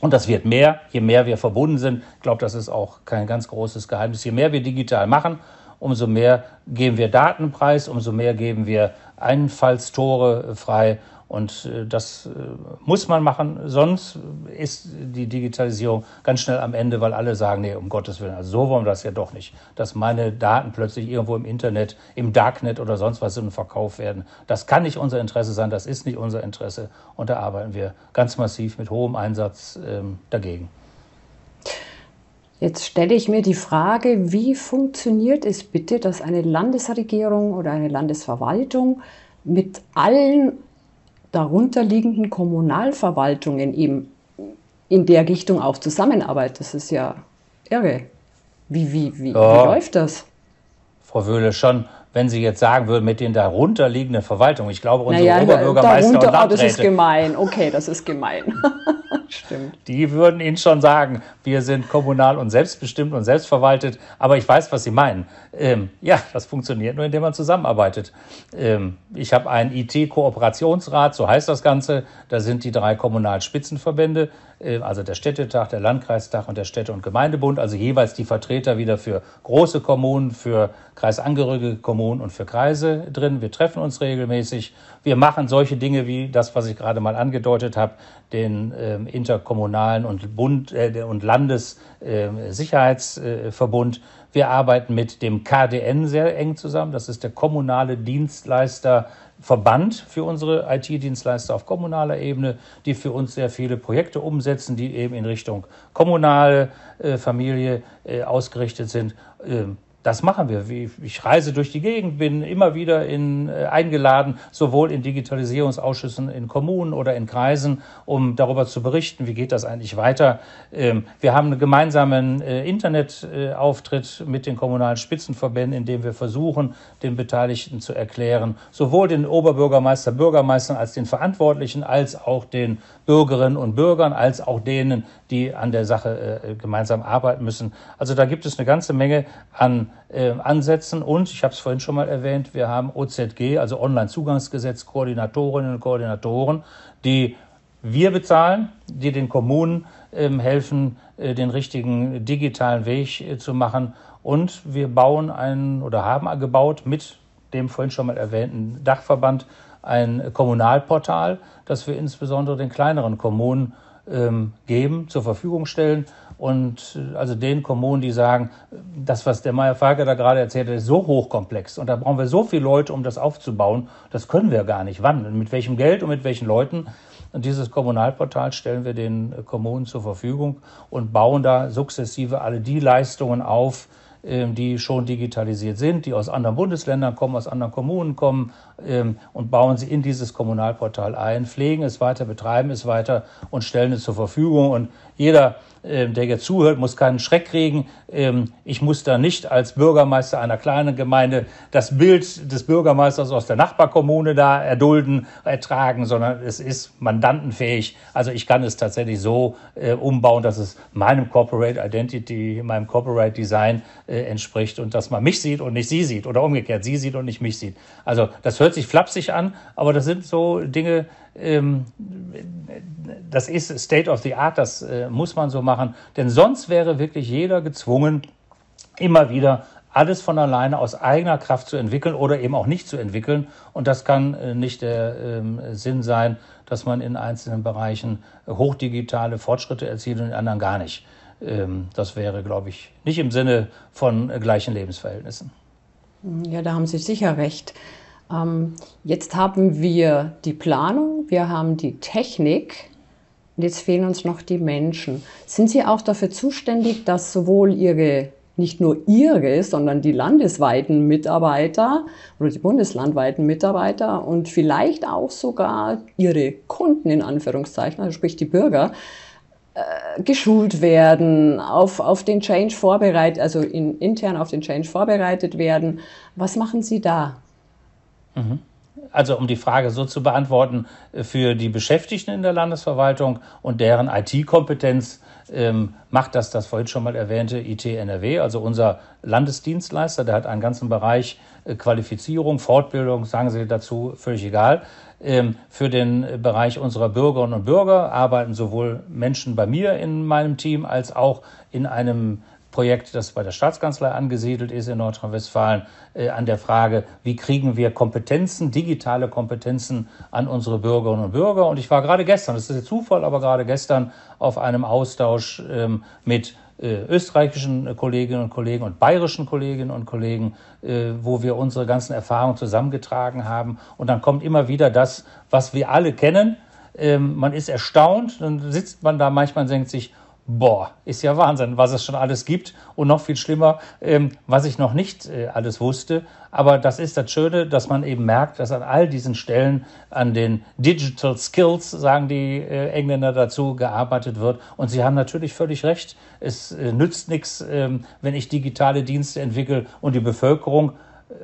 Und das wird mehr, je mehr wir verbunden sind. Ich glaube, das ist auch kein ganz großes Geheimnis. Je mehr wir digital machen, umso mehr geben wir Datenpreis, umso mehr geben wir Einfallstore frei und äh, das äh, muss man machen, sonst ist die Digitalisierung ganz schnell am Ende, weil alle sagen, nee, um Gottes Willen, also so wollen wir das ja doch nicht, dass meine Daten plötzlich irgendwo im Internet, im Darknet oder sonst was in Verkauf werden. Das kann nicht unser Interesse sein, das ist nicht unser Interesse und da arbeiten wir ganz massiv mit hohem Einsatz ähm, dagegen. Jetzt stelle ich mir die Frage, wie funktioniert es bitte, dass eine Landesregierung oder eine Landesverwaltung mit allen darunterliegenden Kommunalverwaltungen eben in der Richtung auch zusammenarbeitet. Das ist ja irre. Wie, wie, wie, ja. wie läuft das? Frau Wöhle, schon, wenn Sie jetzt sagen würden, mit den darunterliegenden Verwaltungen. Ich glaube, unsere naja, Oberbürgermeister darunter, und Landräte... Oh, das ist gemein. Okay, das ist gemein. Stimmt. Die würden Ihnen schon sagen, wir sind kommunal und selbstbestimmt und selbstverwaltet. Aber ich weiß, was Sie meinen. Ähm, ja, das funktioniert nur, indem man zusammenarbeitet. Ähm, ich habe einen IT-Kooperationsrat, so heißt das Ganze. Da sind die drei Kommunalspitzenverbände, äh, also der Städtetag, der Landkreistag und der Städte- und Gemeindebund. Also jeweils die Vertreter wieder für große Kommunen, für kreisangehörige Kommunen und für Kreise drin. Wir treffen uns regelmäßig. Wir machen solche Dinge wie das, was ich gerade mal angedeutet habe, den äh, interkommunalen und Bund äh, und Landessicherheitsverbund. Äh, wir arbeiten mit dem KDN sehr eng zusammen. Das ist der kommunale Dienstleisterverband für unsere IT-Dienstleister auf kommunaler Ebene, die für uns sehr viele Projekte umsetzen, die eben in Richtung kommunale Familie äh, ausgerichtet sind. Ähm, das machen wir. Ich reise durch die Gegend, bin immer wieder in, äh, eingeladen, sowohl in Digitalisierungsausschüssen in Kommunen oder in Kreisen, um darüber zu berichten, wie geht das eigentlich weiter. Ähm, wir haben einen gemeinsamen äh, Internetauftritt mit den kommunalen Spitzenverbänden, in dem wir versuchen, den Beteiligten zu erklären, sowohl den Oberbürgermeister, Bürgermeistern als den Verantwortlichen, als auch den Bürgerinnen und Bürgern, als auch denen, die an der Sache äh, gemeinsam arbeiten müssen. Also da gibt es eine ganze Menge an äh, Ansätzen und ich habe es vorhin schon mal erwähnt, wir haben OZG, also Online-Zugangsgesetz, Koordinatorinnen und Koordinatoren, die wir bezahlen, die den Kommunen ähm, helfen, äh, den richtigen digitalen Weg äh, zu machen. Und wir bauen einen oder haben gebaut mit dem vorhin schon mal erwähnten Dachverband ein Kommunalportal, das wir insbesondere den kleineren Kommunen ähm, geben, zur Verfügung stellen. Und äh, also den Kommunen, die sagen, das, was der Meier Farke da gerade erzählt hat, ist so hochkomplex und da brauchen wir so viele Leute, um das aufzubauen, das können wir gar nicht. Wann? Mit welchem Geld und mit welchen Leuten? Und dieses Kommunalportal stellen wir den Kommunen zur Verfügung und bauen da sukzessive alle die Leistungen auf, ähm, die schon digitalisiert sind, die aus anderen Bundesländern kommen, aus anderen Kommunen kommen ähm, und bauen sie in dieses Kommunalportal ein, pflegen es weiter, betreiben es weiter und stellen es zur Verfügung. Und jeder ähm, der jetzt zuhört, muss keinen Schreck kriegen. Ähm, ich muss da nicht als Bürgermeister einer kleinen Gemeinde das Bild des Bürgermeisters aus der Nachbarkommune da erdulden, ertragen, sondern es ist mandantenfähig. Also ich kann es tatsächlich so äh, umbauen, dass es meinem Corporate Identity, meinem Corporate Design äh, entspricht und dass man mich sieht und nicht sie sieht oder umgekehrt, sie sieht und nicht mich sieht. Also das hört sich flapsig an, aber das sind so Dinge, ähm, das ist State of the Art, das äh, muss man so machen, denn sonst wäre wirklich jeder gezwungen, immer wieder alles von alleine aus eigener Kraft zu entwickeln oder eben auch nicht zu entwickeln. Und das kann äh, nicht der ähm, Sinn sein, dass man in einzelnen Bereichen hochdigitale Fortschritte erzielt und in anderen gar nicht. Ähm, das wäre, glaube ich, nicht im Sinne von äh, gleichen Lebensverhältnissen. Ja, da haben Sie sicher recht. Ähm, jetzt haben wir die Planung, wir haben die Technik. Und jetzt fehlen uns noch die Menschen. Sind Sie auch dafür zuständig, dass sowohl Ihre nicht nur ihre, sondern die landesweiten Mitarbeiter oder die bundeslandweiten Mitarbeiter und vielleicht auch sogar ihre Kunden in Anführungszeichen, also sprich die Bürger, äh, geschult werden, auf, auf den Change vorbereitet, also in, intern auf den Change vorbereitet werden. Was machen Sie da? Also um die Frage so zu beantworten, für die Beschäftigten in der Landesverwaltung und deren IT-Kompetenz ähm, macht das das vorhin schon mal erwähnte IT NRW, also unser Landesdienstleister, der hat einen ganzen Bereich äh, Qualifizierung, Fortbildung, sagen Sie dazu, völlig egal. Ähm, für den Bereich unserer Bürgerinnen und Bürger arbeiten sowohl Menschen bei mir in meinem Team als auch in einem Projekt, das bei der Staatskanzlei angesiedelt ist in Nordrhein-Westfalen, äh, an der Frage, wie kriegen wir Kompetenzen, digitale Kompetenzen an unsere Bürgerinnen und Bürger. Und ich war gerade gestern, das ist der Zufall, aber gerade gestern auf einem Austausch ähm, mit äh, österreichischen Kolleginnen und Kollegen und bayerischen Kolleginnen und Kollegen, äh, wo wir unsere ganzen Erfahrungen zusammengetragen haben. Und dann kommt immer wieder das, was wir alle kennen. Ähm, man ist erstaunt, dann sitzt man da manchmal und denkt sich, boah, ist ja Wahnsinn, was es schon alles gibt und noch viel schlimmer, ähm, was ich noch nicht äh, alles wusste. Aber das ist das Schöne, dass man eben merkt, dass an all diesen Stellen an den Digital Skills, sagen die äh, Engländer dazu, gearbeitet wird. Und sie haben natürlich völlig recht. Es äh, nützt nichts, ähm, wenn ich digitale Dienste entwickle und die Bevölkerung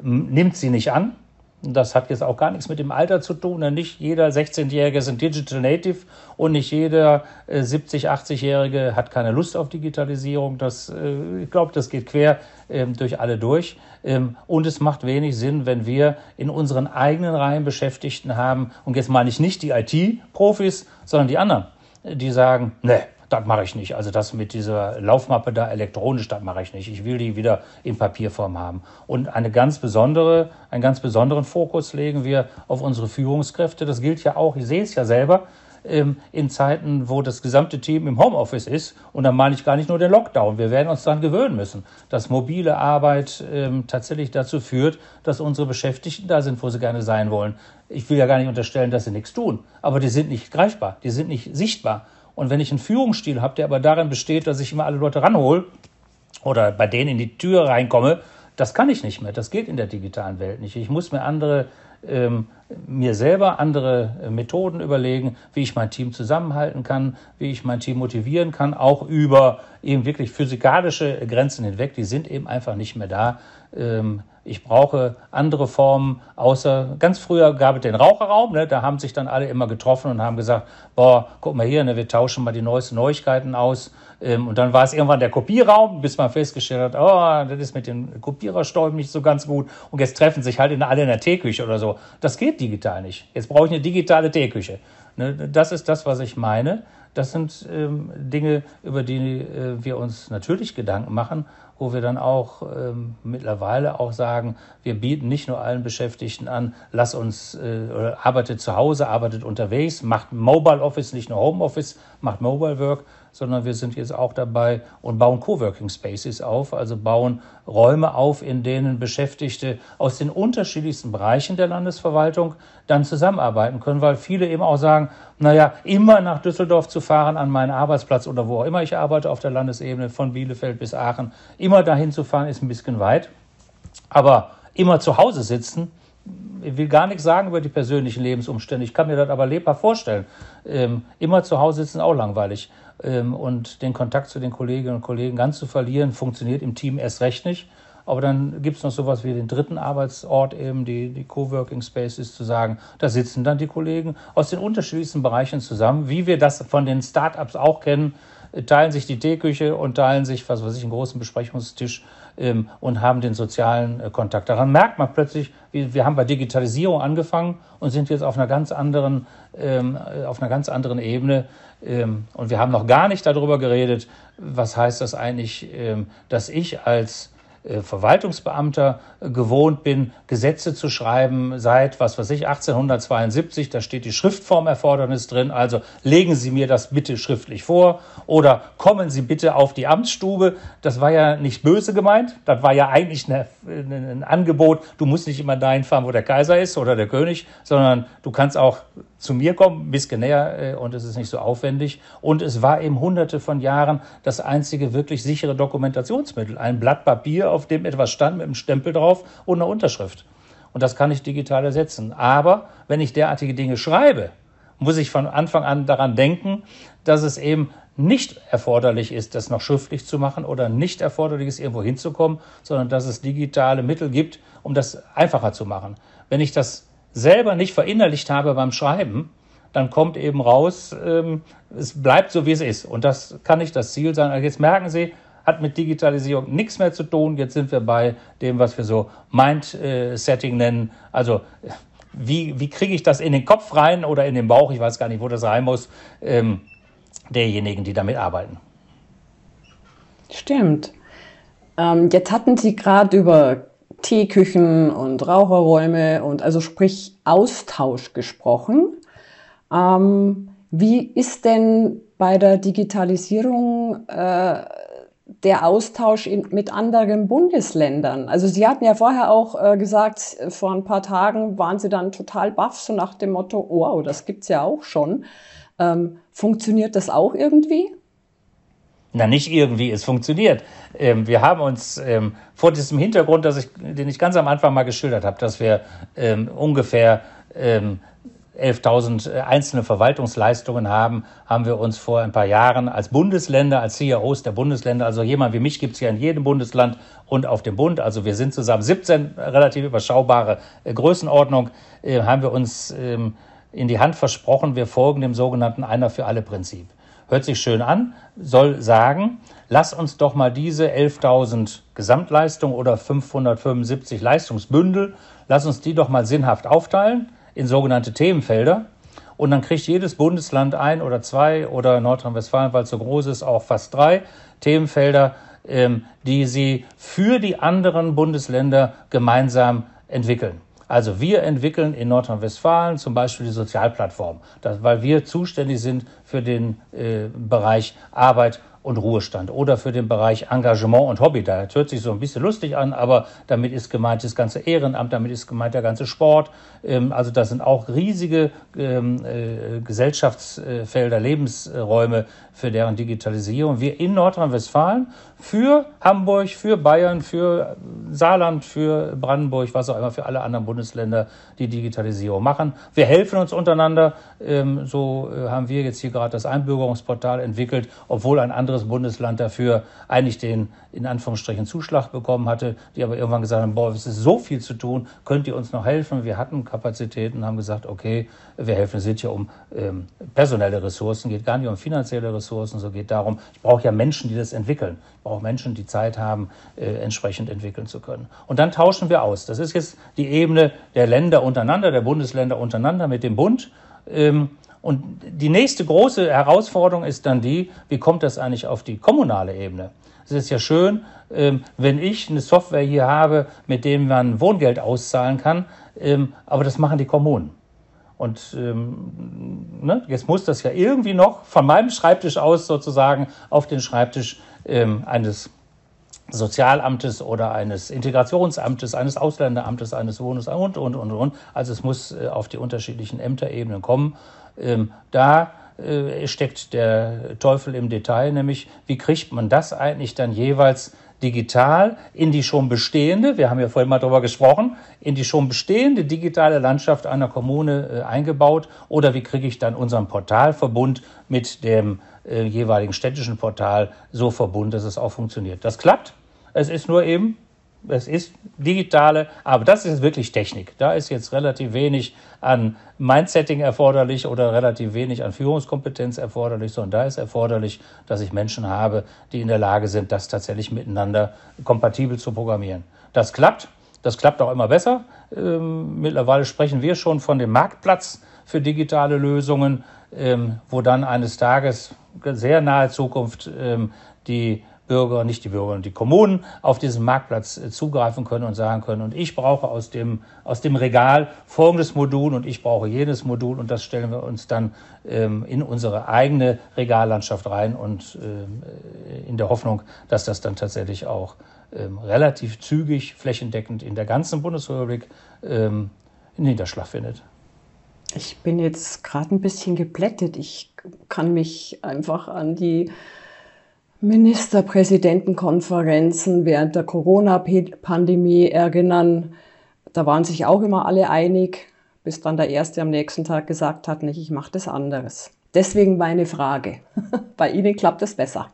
ähm, nimmt sie nicht an das hat jetzt auch gar nichts mit dem Alter zu tun, denn nicht jeder 16-Jährige ist ein Digital Native und nicht jeder 70-, äh, 80-Jährige hat keine Lust auf Digitalisierung. Das, äh, ich glaube, das geht quer ähm, durch alle durch. Ähm, und es macht wenig Sinn, wenn wir in unseren eigenen Reihen Beschäftigten haben, und jetzt meine ich nicht die IT-Profis, sondern die anderen, die sagen, ne, das mache ich nicht. Also das mit dieser Laufmappe da elektronisch, das mache ich nicht. Ich will die wieder in Papierform haben. Und eine ganz besondere, einen ganz besonderen Fokus legen wir auf unsere Führungskräfte. Das gilt ja auch, ich sehe es ja selber, ähm, in Zeiten, wo das gesamte Team im Homeoffice ist. Und da meine ich gar nicht nur den Lockdown. Wir werden uns daran gewöhnen müssen, dass mobile Arbeit ähm, tatsächlich dazu führt, dass unsere Beschäftigten da sind, wo sie gerne sein wollen. Ich will ja gar nicht unterstellen, dass sie nichts tun, aber die sind nicht greifbar, die sind nicht sichtbar. Und wenn ich einen Führungsstil habe, der aber darin besteht, dass ich immer alle Leute ranhole oder bei denen in die Tür reinkomme, das kann ich nicht mehr. Das geht in der digitalen Welt nicht. Ich muss mir andere, ähm, mir selber andere äh, Methoden überlegen, wie ich mein Team zusammenhalten kann, wie ich mein Team motivieren kann, auch über eben wirklich physikalische Grenzen hinweg. Die sind eben einfach nicht mehr da. Ähm, ich brauche andere Formen, außer ganz früher gab es den Raucherraum, ne, da haben sich dann alle immer getroffen und haben gesagt, boah, guck mal hier, ne, wir tauschen mal die neuesten Neuigkeiten aus. Ähm, und dann war es irgendwann der Kopierraum, bis man festgestellt hat, oh, das ist mit den Kopiererstäuben nicht so ganz gut. Und jetzt treffen sich halt in, alle in der Teeküche oder so. Das geht digital nicht. Jetzt brauche ich eine digitale Teeküche. Ne, das ist das, was ich meine. Das sind ähm, Dinge, über die äh, wir uns natürlich Gedanken machen wo wir dann auch ähm, mittlerweile auch sagen, wir bieten nicht nur allen Beschäftigten an, lass uns, äh, arbeitet zu Hause, arbeitet unterwegs, macht Mobile Office, nicht nur Home Office, macht Mobile Work, sondern wir sind jetzt auch dabei und bauen Coworking Spaces auf, also bauen Räume auf, in denen Beschäftigte aus den unterschiedlichsten Bereichen der Landesverwaltung dann zusammenarbeiten können, weil viele eben auch sagen, naja, immer nach Düsseldorf zu fahren an meinen Arbeitsplatz oder wo auch immer ich arbeite auf der Landesebene, von Bielefeld bis Aachen, immer dahin zu fahren, ist ein bisschen weit. Aber immer zu Hause sitzen, ich will gar nichts sagen über die persönlichen Lebensumstände. Ich kann mir das aber lebhaft vorstellen. Ähm, immer zu Hause sitzen auch langweilig. Ähm, und den Kontakt zu den Kolleginnen und Kollegen ganz zu verlieren, funktioniert im Team erst recht nicht. Aber dann gibt es noch sowas wie den dritten Arbeitsort, eben die, die Coworking Spaces, zu sagen, da sitzen dann die Kollegen aus den unterschiedlichsten Bereichen zusammen, wie wir das von den Startups auch kennen, teilen sich die Teeküche und teilen sich, was weiß ich, einen großen Besprechungstisch ähm, und haben den sozialen äh, Kontakt. Daran merkt man plötzlich, wir, wir haben bei Digitalisierung angefangen und sind jetzt auf einer ganz anderen, ähm, äh, auf einer ganz anderen Ebene. Ähm, und wir haben noch gar nicht darüber geredet, was heißt das eigentlich, ähm, dass ich als Verwaltungsbeamter äh, gewohnt bin, Gesetze zu schreiben seit, was weiß ich, 1872. Da steht die Schriftformerfordernis drin. Also legen Sie mir das bitte schriftlich vor oder kommen Sie bitte auf die Amtsstube. Das war ja nicht böse gemeint. Das war ja eigentlich eine, ein Angebot. Du musst nicht immer dahin fahren, wo der Kaiser ist oder der König, sondern du kannst auch zu mir kommen, ein bisschen näher äh, und es ist nicht so aufwendig. Und es war eben hunderte von Jahren das einzige wirklich sichere Dokumentationsmittel. Ein Blatt Papier, auf dem etwas stand mit einem Stempel drauf und einer Unterschrift. Und das kann ich digital ersetzen. Aber wenn ich derartige Dinge schreibe, muss ich von Anfang an daran denken, dass es eben nicht erforderlich ist, das noch schriftlich zu machen oder nicht erforderlich ist, irgendwo hinzukommen, sondern dass es digitale Mittel gibt, um das einfacher zu machen. Wenn ich das selber nicht verinnerlicht habe beim Schreiben, dann kommt eben raus, ähm, es bleibt so, wie es ist. Und das kann nicht das Ziel sein. Also jetzt merken Sie, hat mit Digitalisierung nichts mehr zu tun. Jetzt sind wir bei dem, was wir so Mind-Setting nennen. Also wie, wie kriege ich das in den Kopf rein oder in den Bauch? Ich weiß gar nicht, wo das rein muss. Ähm, derjenigen, die damit arbeiten. Stimmt. Ähm, jetzt hatten Sie gerade über Teeküchen und Raucherräume und also sprich Austausch gesprochen. Ähm, wie ist denn bei der Digitalisierung äh, der Austausch in, mit anderen Bundesländern? Also Sie hatten ja vorher auch äh, gesagt, vor ein paar Tagen waren Sie dann total baff, so nach dem Motto, wow, das gibt's ja auch schon. Ähm, funktioniert das auch irgendwie? Na, nicht irgendwie, es funktioniert. Ähm, wir haben uns ähm, vor diesem Hintergrund, dass ich, den ich ganz am Anfang mal geschildert habe, dass wir ähm, ungefähr 11.000 äh, einzelne Verwaltungsleistungen haben, haben wir uns vor ein paar Jahren als Bundesländer, als CIOs der Bundesländer, also jemand wie mich gibt es ja in jedem Bundesland und auf dem Bund, also wir sind zusammen 17, relativ überschaubare äh, Größenordnung, äh, haben wir uns ähm, in die Hand versprochen, wir folgen dem sogenannten Einer für alle Prinzip. Hört sich schön an, soll sagen, lass uns doch mal diese 11.000 Gesamtleistungen oder 575 Leistungsbündel, lass uns die doch mal sinnhaft aufteilen in sogenannte Themenfelder. Und dann kriegt jedes Bundesland ein oder zwei oder Nordrhein-Westfalen, weil es so groß ist, auch fast drei Themenfelder, ähm, die sie für die anderen Bundesländer gemeinsam entwickeln. Also wir entwickeln in Nordrhein-Westfalen zum Beispiel die Sozialplattform, weil wir zuständig sind für den äh, Bereich Arbeit und Ruhestand oder für den Bereich Engagement und Hobby. Das hört sich so ein bisschen lustig an, aber damit ist gemeint das ganze Ehrenamt, damit ist gemeint der ganze Sport. Ähm, also das sind auch riesige ähm, äh, Gesellschaftsfelder, Lebensräume für deren Digitalisierung. Wir in Nordrhein-Westfalen für Hamburg, für Bayern, für Saarland, für Brandenburg, was auch immer, für alle anderen Bundesländer die Digitalisierung machen. Wir helfen uns untereinander. Ähm, so äh, haben wir jetzt hier gerade das Einbürgerungsportal entwickelt, obwohl ein anderes Bundesland dafür eigentlich den in Anführungsstrichen Zuschlag bekommen hatte, die aber irgendwann gesagt haben, boah, es ist so viel zu tun, könnt ihr uns noch helfen? Wir hatten Kapazitäten, haben gesagt, okay, wir helfen. Es geht ja um ähm, personelle Ressourcen, geht gar nicht um finanzielle Ressourcen, so geht darum, ich brauche ja Menschen, die das entwickeln. Ich brauche Menschen, die Zeit haben, äh, entsprechend entwickeln zu können. Und dann tauschen wir aus. Das ist jetzt die Ebene der Länder untereinander, der Bundesländer untereinander mit dem Bund. Ähm, und die nächste große Herausforderung ist dann die, wie kommt das eigentlich auf die kommunale Ebene? Es ist ja schön, ähm, wenn ich eine Software hier habe, mit dem man Wohngeld auszahlen kann, ähm, aber das machen die Kommunen. Und ähm, ne, jetzt muss das ja irgendwie noch von meinem Schreibtisch aus sozusagen auf den Schreibtisch eines Sozialamtes oder eines Integrationsamtes, eines Ausländeramtes, eines Wohnungs und, und, und, und. Also es muss äh, auf die unterschiedlichen Ämterebenen kommen. Ähm, da äh, steckt der Teufel im Detail, nämlich wie kriegt man das eigentlich dann jeweils digital in die schon bestehende, wir haben ja vorhin mal darüber gesprochen, in die schon bestehende digitale Landschaft einer Kommune äh, eingebaut oder wie kriege ich dann unseren Portalverbund mit dem äh, jeweiligen städtischen Portal so verbunden, dass es auch funktioniert. Das klappt. Es ist nur eben es ist digitale, aber das ist wirklich Technik. Da ist jetzt relativ wenig an Mindsetting erforderlich oder relativ wenig an Führungskompetenz erforderlich, sondern da ist erforderlich, dass ich Menschen habe, die in der Lage sind, das tatsächlich miteinander kompatibel zu programmieren. Das klappt. Das klappt auch immer besser. Ähm, mittlerweile sprechen wir schon von dem Marktplatz für digitale Lösungen, ähm, wo dann eines Tages, sehr nahe Zukunft, ähm, die Bürger, nicht die Bürger und die Kommunen auf diesen Marktplatz äh, zugreifen können und sagen können, und ich brauche aus dem, aus dem Regal folgendes Modul und ich brauche jenes Modul und das stellen wir uns dann ähm, in unsere eigene Regallandschaft rein und ähm, in der Hoffnung, dass das dann tatsächlich auch ähm, relativ zügig, flächendeckend in der ganzen Bundesrepublik ähm, Niederschlag findet. Ich bin jetzt gerade ein bisschen geblättet. Ich kann mich einfach an die Ministerpräsidentenkonferenzen während der Corona-Pandemie erinnern. Da waren sich auch immer alle einig, bis dann der Erste am nächsten Tag gesagt hat, nicht, ich mache das anderes. Deswegen meine Frage. Bei Ihnen klappt es besser.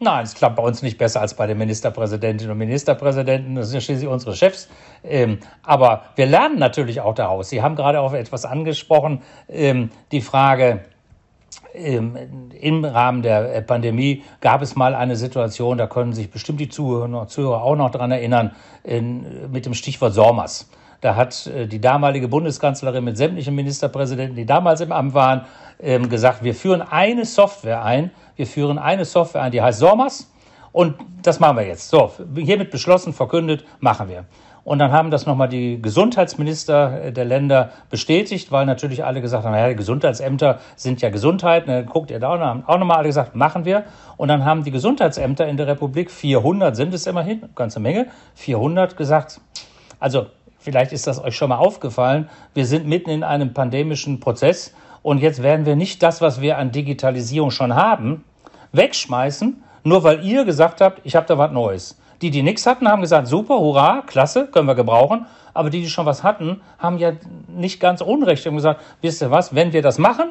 Nein, es klappt bei uns nicht besser als bei den Ministerpräsidentinnen und Ministerpräsidenten. Das sind schließlich unsere Chefs. Ähm, aber wir lernen natürlich auch daraus. Sie haben gerade auch etwas angesprochen, ähm, die Frage, im Rahmen der Pandemie gab es mal eine Situation, da können sich bestimmt die Zuhörer, Zuhörer auch noch daran erinnern, in, mit dem Stichwort SORMAS. Da hat äh, die damalige Bundeskanzlerin mit sämtlichen Ministerpräsidenten, die damals im Amt waren, ähm, gesagt, wir führen eine Software ein, wir führen eine Software ein, die heißt SORMAS und das machen wir jetzt. So, hiermit beschlossen, verkündet, machen wir. Und dann haben das nochmal die Gesundheitsminister der Länder bestätigt, weil natürlich alle gesagt haben, naja, die Gesundheitsämter sind ja Gesundheit. Dann guckt ihr da auch, noch, auch nochmal alle gesagt, machen wir. Und dann haben die Gesundheitsämter in der Republik, 400 sind es immerhin, ganze Menge, 400 gesagt, also vielleicht ist das euch schon mal aufgefallen, wir sind mitten in einem pandemischen Prozess und jetzt werden wir nicht das, was wir an Digitalisierung schon haben, wegschmeißen, nur weil ihr gesagt habt, ich habe da was Neues. Die, die nichts hatten, haben gesagt, super, hurra, klasse, können wir gebrauchen. Aber die, die schon was hatten, haben ja nicht ganz Unrecht und gesagt, wisst ihr was, wenn wir das machen,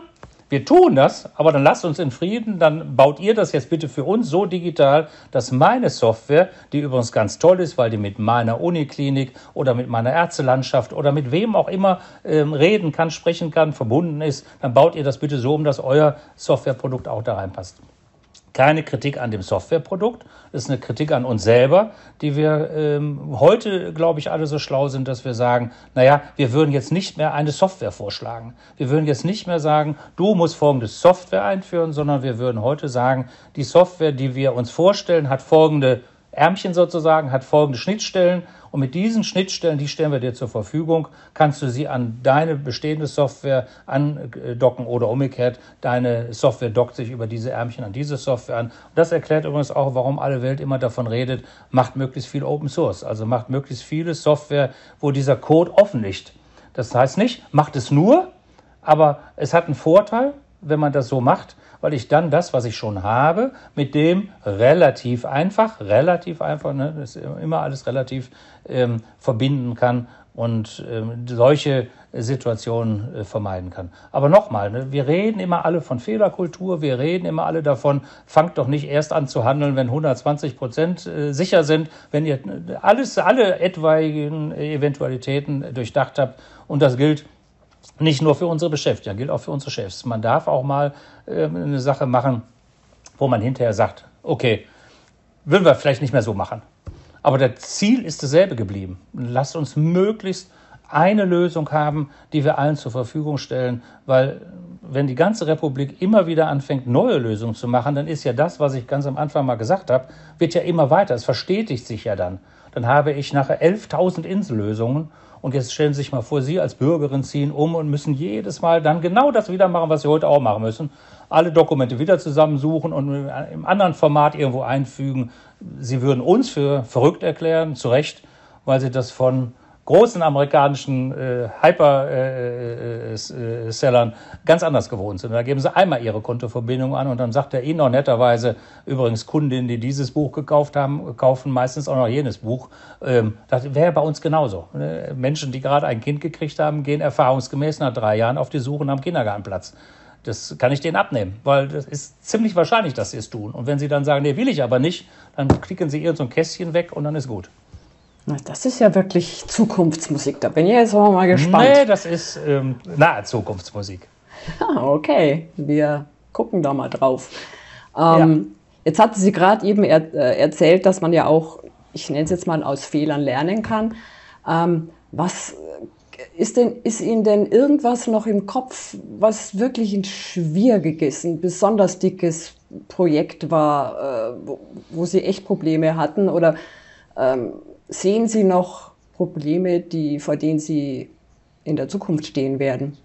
wir tun das, aber dann lasst uns in Frieden, dann baut ihr das jetzt bitte für uns so digital, dass meine Software, die übrigens ganz toll ist, weil die mit meiner Uniklinik oder mit meiner Ärztelandschaft oder mit wem auch immer ähm, reden kann, sprechen kann, verbunden ist, dann baut ihr das bitte so um, dass euer Softwareprodukt auch da reinpasst keine Kritik an dem Softwareprodukt, ist eine Kritik an uns selber, die wir ähm, heute, glaube ich, alle so schlau sind, dass wir sagen, naja, wir würden jetzt nicht mehr eine Software vorschlagen. Wir würden jetzt nicht mehr sagen, du musst folgende Software einführen, sondern wir würden heute sagen, die Software, die wir uns vorstellen, hat folgende Ärmchen sozusagen, hat folgende Schnittstellen und mit diesen Schnittstellen, die stellen wir dir zur Verfügung, kannst du sie an deine bestehende Software andocken oder umgekehrt, deine Software dockt sich über diese Ärmchen an diese Software an. Und das erklärt übrigens auch, warum alle Welt immer davon redet, macht möglichst viel Open Source, also macht möglichst viele Software, wo dieser Code offen liegt. Das heißt nicht, macht es nur, aber es hat einen Vorteil, wenn man das so macht, weil ich dann das, was ich schon habe, mit dem relativ einfach, relativ einfach, ne, das ist immer alles relativ, ähm, verbinden kann und ähm, solche Situationen äh, vermeiden kann. Aber nochmal, ne, wir reden immer alle von Fehlerkultur, wir reden immer alle davon, fangt doch nicht erst an zu handeln, wenn 120 Prozent äh, sicher sind, wenn ihr alles, alle etwaigen Eventualitäten durchdacht habt und das gilt nicht nur für unsere Beschäftigten, gilt auch für unsere Chefs. Man darf auch mal äh, eine Sache machen, wo man hinterher sagt, okay, würden wir vielleicht nicht mehr so machen. Aber das Ziel ist dasselbe geblieben. Lasst uns möglichst eine Lösung haben, die wir allen zur Verfügung stellen, weil wenn die ganze Republik immer wieder anfängt, neue Lösungen zu machen, dann ist ja das, was ich ganz am Anfang mal gesagt habe, wird ja immer weiter. Es verstetigt sich ja dann. Dann habe ich nachher 11.000 Insellösungen und jetzt stellen Sie sich mal vor, Sie als Bürgerin ziehen um und müssen jedes Mal dann genau das wieder machen, was Sie heute auch machen müssen. Alle Dokumente wieder zusammensuchen und im anderen Format irgendwo einfügen. Sie würden uns für verrückt erklären, zu Recht, weil Sie das von großen amerikanischen äh, Hyper-Sellern äh, äh, ganz anders gewohnt sind. Da geben sie einmal ihre Kontoverbindung an und dann sagt er ihnen auch netterweise, übrigens Kundinnen, die dieses Buch gekauft haben, kaufen meistens auch noch jenes Buch. Ähm, das wäre bei uns genauso. Ne? Menschen, die gerade ein Kind gekriegt haben, gehen erfahrungsgemäß nach drei Jahren auf die Suche nach einem Kindergartenplatz. Das kann ich denen abnehmen, weil das ist ziemlich wahrscheinlich, dass sie es tun. Und wenn sie dann sagen, nee, will ich aber nicht, dann klicken sie irgend so ein Kästchen weg und dann ist gut. Das ist ja wirklich Zukunftsmusik. Da bin ich jetzt auch mal gespannt. Nee, das ist ähm, nahe Zukunftsmusik. Ah, okay. Wir gucken da mal drauf. Ähm, ja. Jetzt hatte sie gerade eben er, äh, erzählt, dass man ja auch, ich nenne es jetzt mal, aus Fehlern lernen kann. Ähm, was ist, denn, ist Ihnen denn irgendwas noch im Kopf, was wirklich ein schwieriges, ein besonders dickes Projekt war, äh, wo, wo Sie echt Probleme hatten? Oder ähm, Sehen Sie noch Probleme, die, vor denen Sie in der Zukunft stehen werden?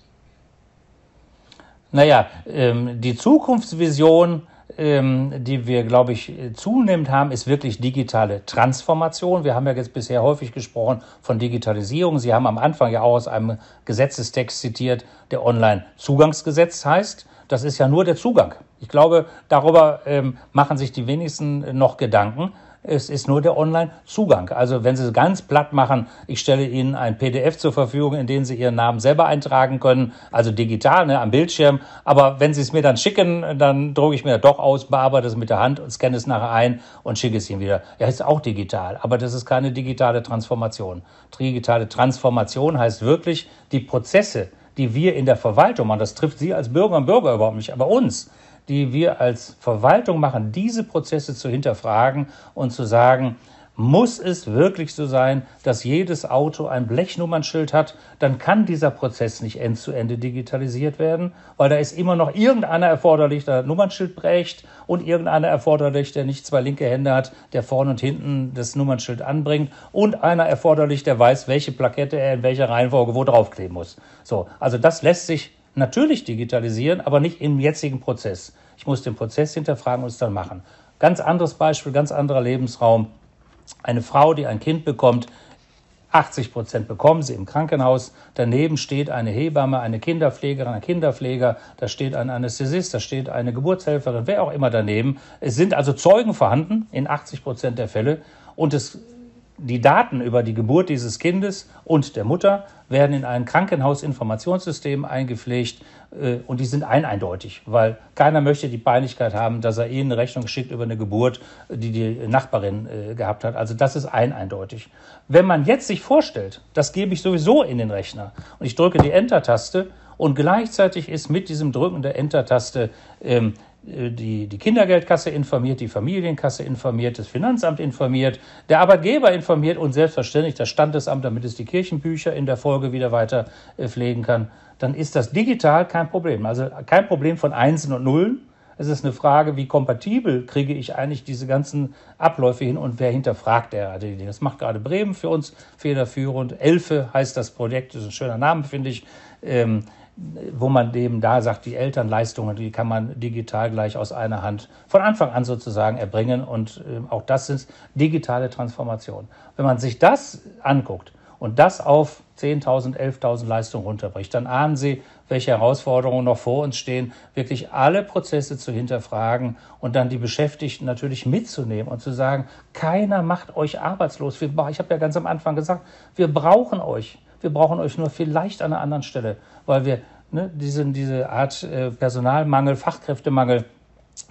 Naja, ähm, die Zukunftsvision ähm, die wir, glaube ich, zunehmend haben, ist wirklich digitale Transformation. Wir haben ja jetzt bisher häufig gesprochen von Digitalisierung. Sie haben am Anfang ja auch aus einem Gesetzestext zitiert, der Online-Zugangsgesetz heißt. Das ist ja nur der Zugang. Ich glaube, darüber ähm, machen sich die wenigsten noch Gedanken. Es ist nur der Online-Zugang. Also wenn Sie es ganz platt machen, ich stelle Ihnen ein PDF zur Verfügung, in dem Sie Ihren Namen selber eintragen können, also digital ne, am Bildschirm. Aber wenn Sie es mir dann schicken, dann drucke ich mir doch aus, bearbeite es mit der Hand und scanne es nachher ein und schicke es Ihnen wieder. Ja, ist auch digital, aber das ist keine digitale Transformation. Digitale Transformation heißt wirklich, die Prozesse, die wir in der Verwaltung machen, das trifft Sie als Bürger und Bürger überhaupt nicht, aber uns, die wir als Verwaltung machen, diese Prozesse zu hinterfragen und zu sagen, muss es wirklich so sein, dass jedes Auto ein Blechnummernschild hat, dann kann dieser Prozess nicht end zu Ende digitalisiert werden, weil da ist immer noch irgendeiner erforderlich, der Nummernschild prägt und irgendeiner erforderlich, der nicht zwei linke Hände hat, der vorne und hinten das Nummernschild anbringt und einer erforderlich, der weiß, welche Plakette er in welcher Reihenfolge wo draufkleben muss. So, also das lässt sich natürlich digitalisieren, aber nicht im jetzigen Prozess. Ich muss den Prozess hinterfragen und es dann machen. Ganz anderes Beispiel, ganz anderer Lebensraum. Eine Frau, die ein Kind bekommt, 80 Prozent bekommen sie im Krankenhaus. Daneben steht eine Hebamme, eine Kinderpflegerin, ein Kinderpfleger, da steht ein Anästhesist, da steht eine Geburtshelferin, wer auch immer daneben. Es sind also Zeugen vorhanden in 80 Prozent der Fälle. Und es die Daten über die Geburt dieses Kindes und der Mutter werden in ein Krankenhausinformationssystem eingepflegt äh, und die sind eindeutig, weil keiner möchte die Peinlichkeit haben, dass er ihnen eine Rechnung schickt über eine Geburt, die die Nachbarin äh, gehabt hat. Also das ist eindeutig. Wenn man jetzt sich vorstellt, das gebe ich sowieso in den Rechner und ich drücke die Enter-Taste und gleichzeitig ist mit diesem Drücken der Enter-Taste ähm, äh, die, die Kindergeldkasse informiert, die Familienkasse informiert, das Finanzamt informiert, der Arbeitgeber informiert und selbstverständlich das Standesamt, damit es die Kirchenbücher in der Folge wieder weiter äh, pflegen kann, dann ist das digital kein Problem. Also kein Problem von Einsen und Nullen. Es ist eine Frage, wie kompatibel kriege ich eigentlich diese ganzen Abläufe hin und wer hinterfragt Dinge. Das macht gerade Bremen für uns federführend. Elfe heißt das Projekt, das ist ein schöner Name, finde ich. Ähm, wo man dem da sagt, die Elternleistungen, die kann man digital gleich aus einer Hand von Anfang an sozusagen erbringen. Und äh, auch das sind digitale Transformationen. Wenn man sich das anguckt und das auf 10.000, 11.000 Leistungen runterbricht, dann ahnen Sie, welche Herausforderungen noch vor uns stehen, wirklich alle Prozesse zu hinterfragen und dann die Beschäftigten natürlich mitzunehmen und zu sagen, keiner macht euch arbeitslos. Ich habe ja ganz am Anfang gesagt, wir brauchen euch. Wir brauchen euch nur vielleicht an einer anderen Stelle, weil wir ne, diese, diese Art äh, Personalmangel, Fachkräftemangel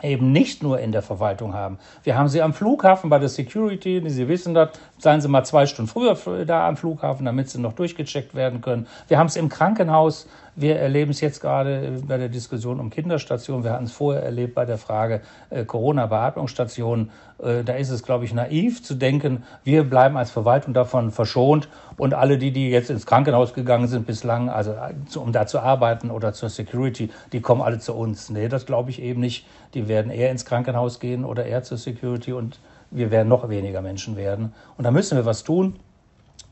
eben nicht nur in der Verwaltung haben. Wir haben sie am Flughafen bei der Security, Sie wissen das, seien Sie mal zwei Stunden früher da am Flughafen, damit Sie noch durchgecheckt werden können. Wir haben es im Krankenhaus, wir erleben es jetzt gerade bei der Diskussion um Kinderstationen. Wir hatten es vorher erlebt bei der Frage äh, Corona-Beatmungsstationen. Äh, da ist es, glaube ich, naiv zu denken, wir bleiben als Verwaltung davon verschont und alle die, die jetzt ins Krankenhaus gegangen sind bislang, also äh, um da zu arbeiten oder zur Security, die kommen alle zu uns. Nee, das glaube ich eben nicht. Die werden eher ins Krankenhaus gehen oder eher zur Security und wir werden noch weniger Menschen werden. Und da müssen wir was tun.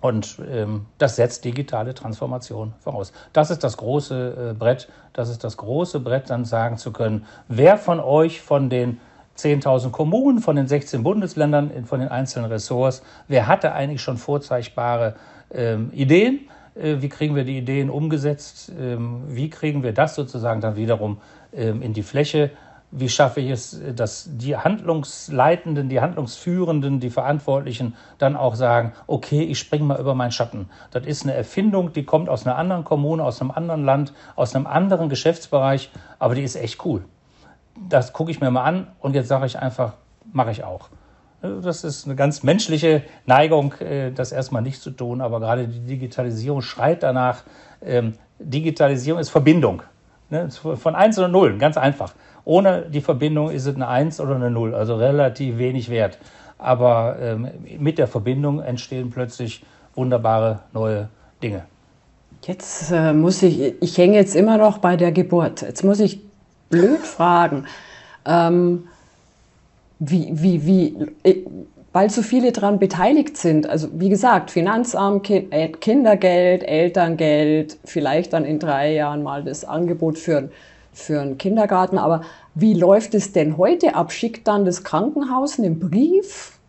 Und ähm, das setzt digitale Transformation voraus. Das ist das große äh, Brett. Das ist das große Brett, dann sagen zu können, wer von euch von den 10.000 Kommunen, von den 16 Bundesländern, von den einzelnen Ressorts, wer hatte eigentlich schon vorzeigbare ähm, Ideen? Äh, wie kriegen wir die Ideen umgesetzt? Ähm, wie kriegen wir das sozusagen dann wiederum ähm, in die Fläche? Wie schaffe ich es, dass die Handlungsleitenden, die Handlungsführenden, die Verantwortlichen dann auch sagen, okay, ich springe mal über meinen Schatten. Das ist eine Erfindung, die kommt aus einer anderen Kommune, aus einem anderen Land, aus einem anderen Geschäftsbereich, aber die ist echt cool. Das gucke ich mir mal an und jetzt sage ich einfach, mache ich auch. Das ist eine ganz menschliche Neigung, äh, das erstmal nicht zu tun, aber gerade die Digitalisierung schreit danach. Ähm, Digitalisierung ist Verbindung. Ne? Von Eins und Nullen, ganz einfach. Ohne die Verbindung ist es eine 1 oder eine 0, also relativ wenig wert. Aber ähm, mit der Verbindung entstehen plötzlich wunderbare neue Dinge. Jetzt äh, muss ich, ich hänge jetzt immer noch bei der Geburt. Jetzt muss ich blöd fragen, ähm, wie, wie, wie, äh, weil so viele daran beteiligt sind. Also wie gesagt, Finanzamt, äh, Kindergeld, Elterngeld, vielleicht dann in drei Jahren mal das Angebot führen für einen Kindergarten. Aber wie läuft es denn heute ab? Schickt dann das Krankenhaus einen Brief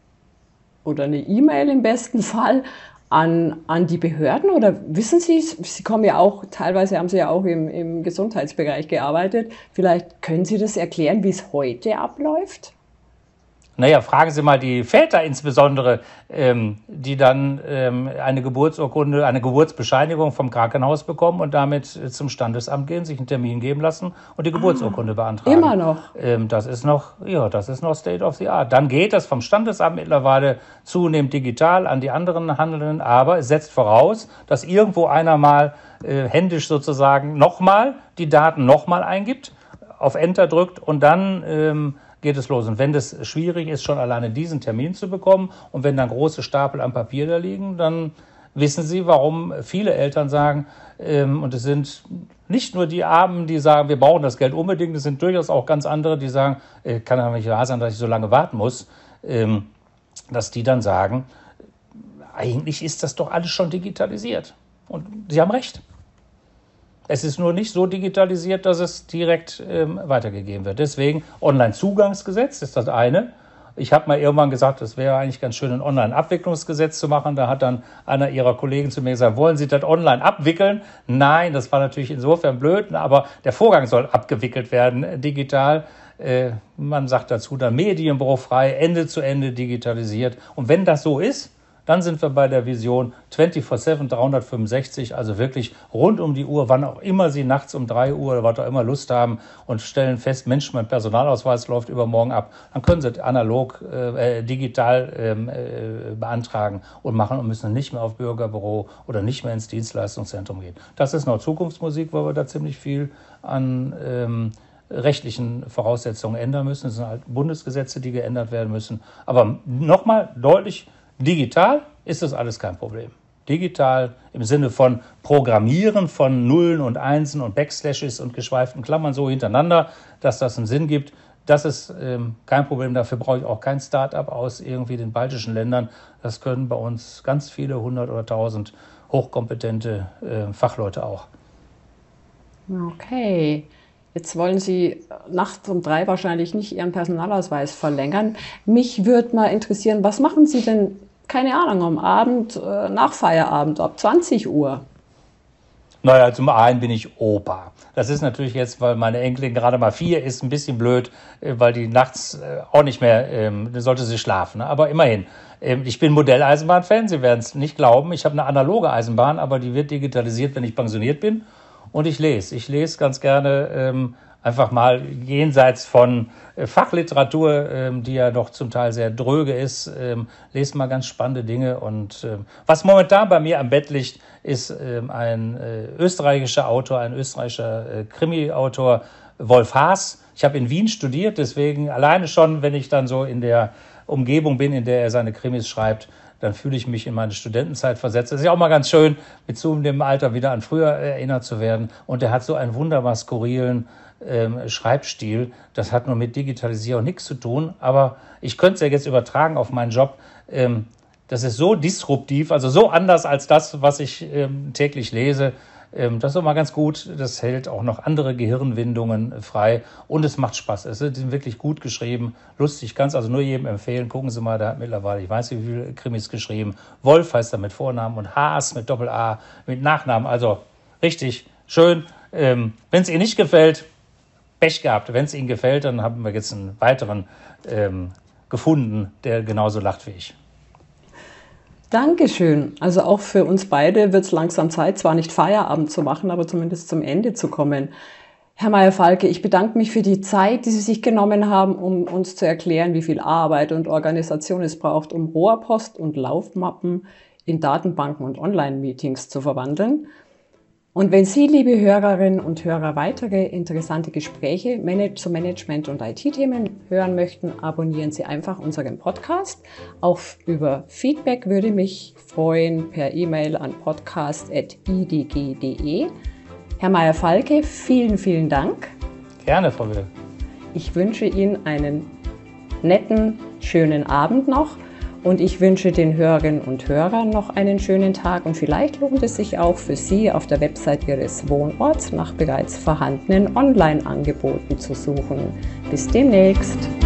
oder eine E-Mail im besten Fall an, an die Behörden? Oder wissen Sie, Sie kommen ja auch, teilweise haben Sie ja auch im, im Gesundheitsbereich gearbeitet. Vielleicht können Sie das erklären, wie es heute abläuft? Naja, fragen Sie mal die Väter insbesondere, ähm, die dann ähm, eine Geburtsurkunde, eine Geburtsbescheinigung vom Krankenhaus bekommen und damit zum Standesamt gehen, sich einen Termin geben lassen und die ah, Geburtsurkunde beantragen. Immer noch. Ähm, das ist noch, ja, das ist noch State of the Art. Dann geht das vom Standesamt mittlerweile zunehmend digital an die anderen Handelnden, aber es setzt voraus, dass irgendwo einer mal äh, händisch sozusagen nochmal die Daten nochmal eingibt, auf Enter drückt und dann ähm, geht es los. Und wenn das schwierig ist, schon alleine diesen Termin zu bekommen und wenn dann große Stapel am Papier da liegen, dann wissen Sie, warum viele Eltern sagen, ähm, und es sind nicht nur die Armen, die sagen, wir brauchen das Geld unbedingt, es sind durchaus auch ganz andere, die sagen, äh, kann ja nicht wahr sein, dass ich so lange warten muss, ähm, dass die dann sagen, eigentlich ist das doch alles schon digitalisiert. Und Sie haben recht. Es ist nur nicht so digitalisiert, dass es direkt ähm, weitergegeben wird. Deswegen Online-Zugangsgesetz ist das eine. Ich habe mal irgendwann gesagt, es wäre eigentlich ganz schön, ein Online-Abwicklungsgesetz zu machen. Da hat dann einer ihrer Kollegen zu mir gesagt, wollen Sie das online abwickeln? Nein, das war natürlich insofern blöd, aber der Vorgang soll abgewickelt werden äh, digital. Äh, man sagt dazu dann medienbruchfrei, Ende zu Ende digitalisiert. Und wenn das so ist, dann sind wir bei der Vision 24-7, 365, also wirklich rund um die Uhr, wann auch immer Sie nachts um 3 Uhr oder was auch immer Lust haben und stellen fest, Mensch, mein Personalausweis läuft übermorgen ab. Dann können Sie analog, äh, äh, digital ähm, äh, beantragen und machen und müssen nicht mehr auf Bürgerbüro oder nicht mehr ins Dienstleistungszentrum gehen. Das ist noch Zukunftsmusik, weil wir da ziemlich viel an ähm, rechtlichen Voraussetzungen ändern müssen. Es sind halt Bundesgesetze, die geändert werden müssen. Aber nochmal deutlich Digital ist das alles kein Problem. Digital im Sinne von Programmieren von Nullen und Einsen und Backslashes und geschweiften Klammern so hintereinander, dass das einen Sinn gibt. Das ist ähm, kein Problem. Dafür brauche ich auch kein Start-up aus irgendwie den baltischen Ländern. Das können bei uns ganz viele hundert oder tausend hochkompetente äh, Fachleute auch. Okay. Jetzt wollen Sie nachts um drei wahrscheinlich nicht Ihren Personalausweis verlängern. Mich würde mal interessieren, was machen Sie denn keine Ahnung, am Abend, äh, nach Feierabend, ab 20 Uhr? Naja, zum einen bin ich Opa. Das ist natürlich jetzt, weil meine Enkelin gerade mal vier ist, ein bisschen blöd, äh, weil die nachts äh, auch nicht mehr, ähm, sollte sie schlafen. Ne? Aber immerhin, ähm, ich bin Modelleisenbahn-Fan, Sie werden es nicht glauben. Ich habe eine analoge Eisenbahn, aber die wird digitalisiert, wenn ich pensioniert bin. Und ich lese. Ich lese ganz gerne ähm, einfach mal jenseits von äh, Fachliteratur, ähm, die ja doch zum Teil sehr dröge ist, ähm, lest mal ganz spannende Dinge. Und ähm, was momentan bei mir am Bett liegt, ist ein äh, österreichischer Autor, ein österreichischer äh, Krimi-Autor, Wolf Haas. Ich habe in Wien studiert, deswegen alleine schon, wenn ich dann so in der Umgebung bin, in der er seine Krimis schreibt, dann fühle ich mich in meine Studentenzeit versetzt. Es ist ja auch mal ganz schön, mit so einem Alter wieder an früher erinnert zu werden. Und er hat so einen wunderbar skurrilen ähm, Schreibstil. Das hat nur mit Digitalisierung nichts zu tun, aber ich könnte es ja jetzt übertragen auf meinen Job. Ähm, das ist so disruptiv, also so anders als das, was ich ähm, täglich lese. Ähm, das ist mal ganz gut. Das hält auch noch andere Gehirnwindungen frei und es macht Spaß. Es ist wirklich gut geschrieben, lustig. Kann es also nur jedem empfehlen. Gucken Sie mal, da hat mittlerweile, ich weiß nicht, wie viele Krimis geschrieben. Wolf heißt er mit Vornamen und Haas mit Doppel-A mit Nachnamen. Also richtig schön. Ähm, Wenn es Ihnen nicht gefällt, Pech gehabt. Wenn es Ihnen gefällt, dann haben wir jetzt einen weiteren ähm, gefunden, der genauso lacht wie ich. Dankeschön. Also auch für uns beide wird es langsam Zeit, zwar nicht Feierabend zu machen, aber zumindest zum Ende zu kommen. Herr Meyer-Falke, ich bedanke mich für die Zeit, die Sie sich genommen haben, um uns zu erklären, wie viel Arbeit und Organisation es braucht, um Rohrpost und Laufmappen in Datenbanken und Online-Meetings zu verwandeln. Und wenn Sie, liebe Hörerinnen und Hörer, weitere interessante Gespräche zu Management- und IT-Themen hören möchten, abonnieren Sie einfach unseren Podcast. Auch über Feedback würde mich freuen per E-Mail an podcast.idg.de. Herr Meyer-Falke, vielen, vielen Dank. Gerne, Frau Will. Ich wünsche Ihnen einen netten, schönen Abend noch Und ich wünsche den Hörerinnen und Hörern noch einen schönen Tag und vielleicht lohnt es sich auch für Sie auf der Website Ihres Wohnorts nach bereits vorhandenen Online-Angeboten zu suchen. Bis demnächst!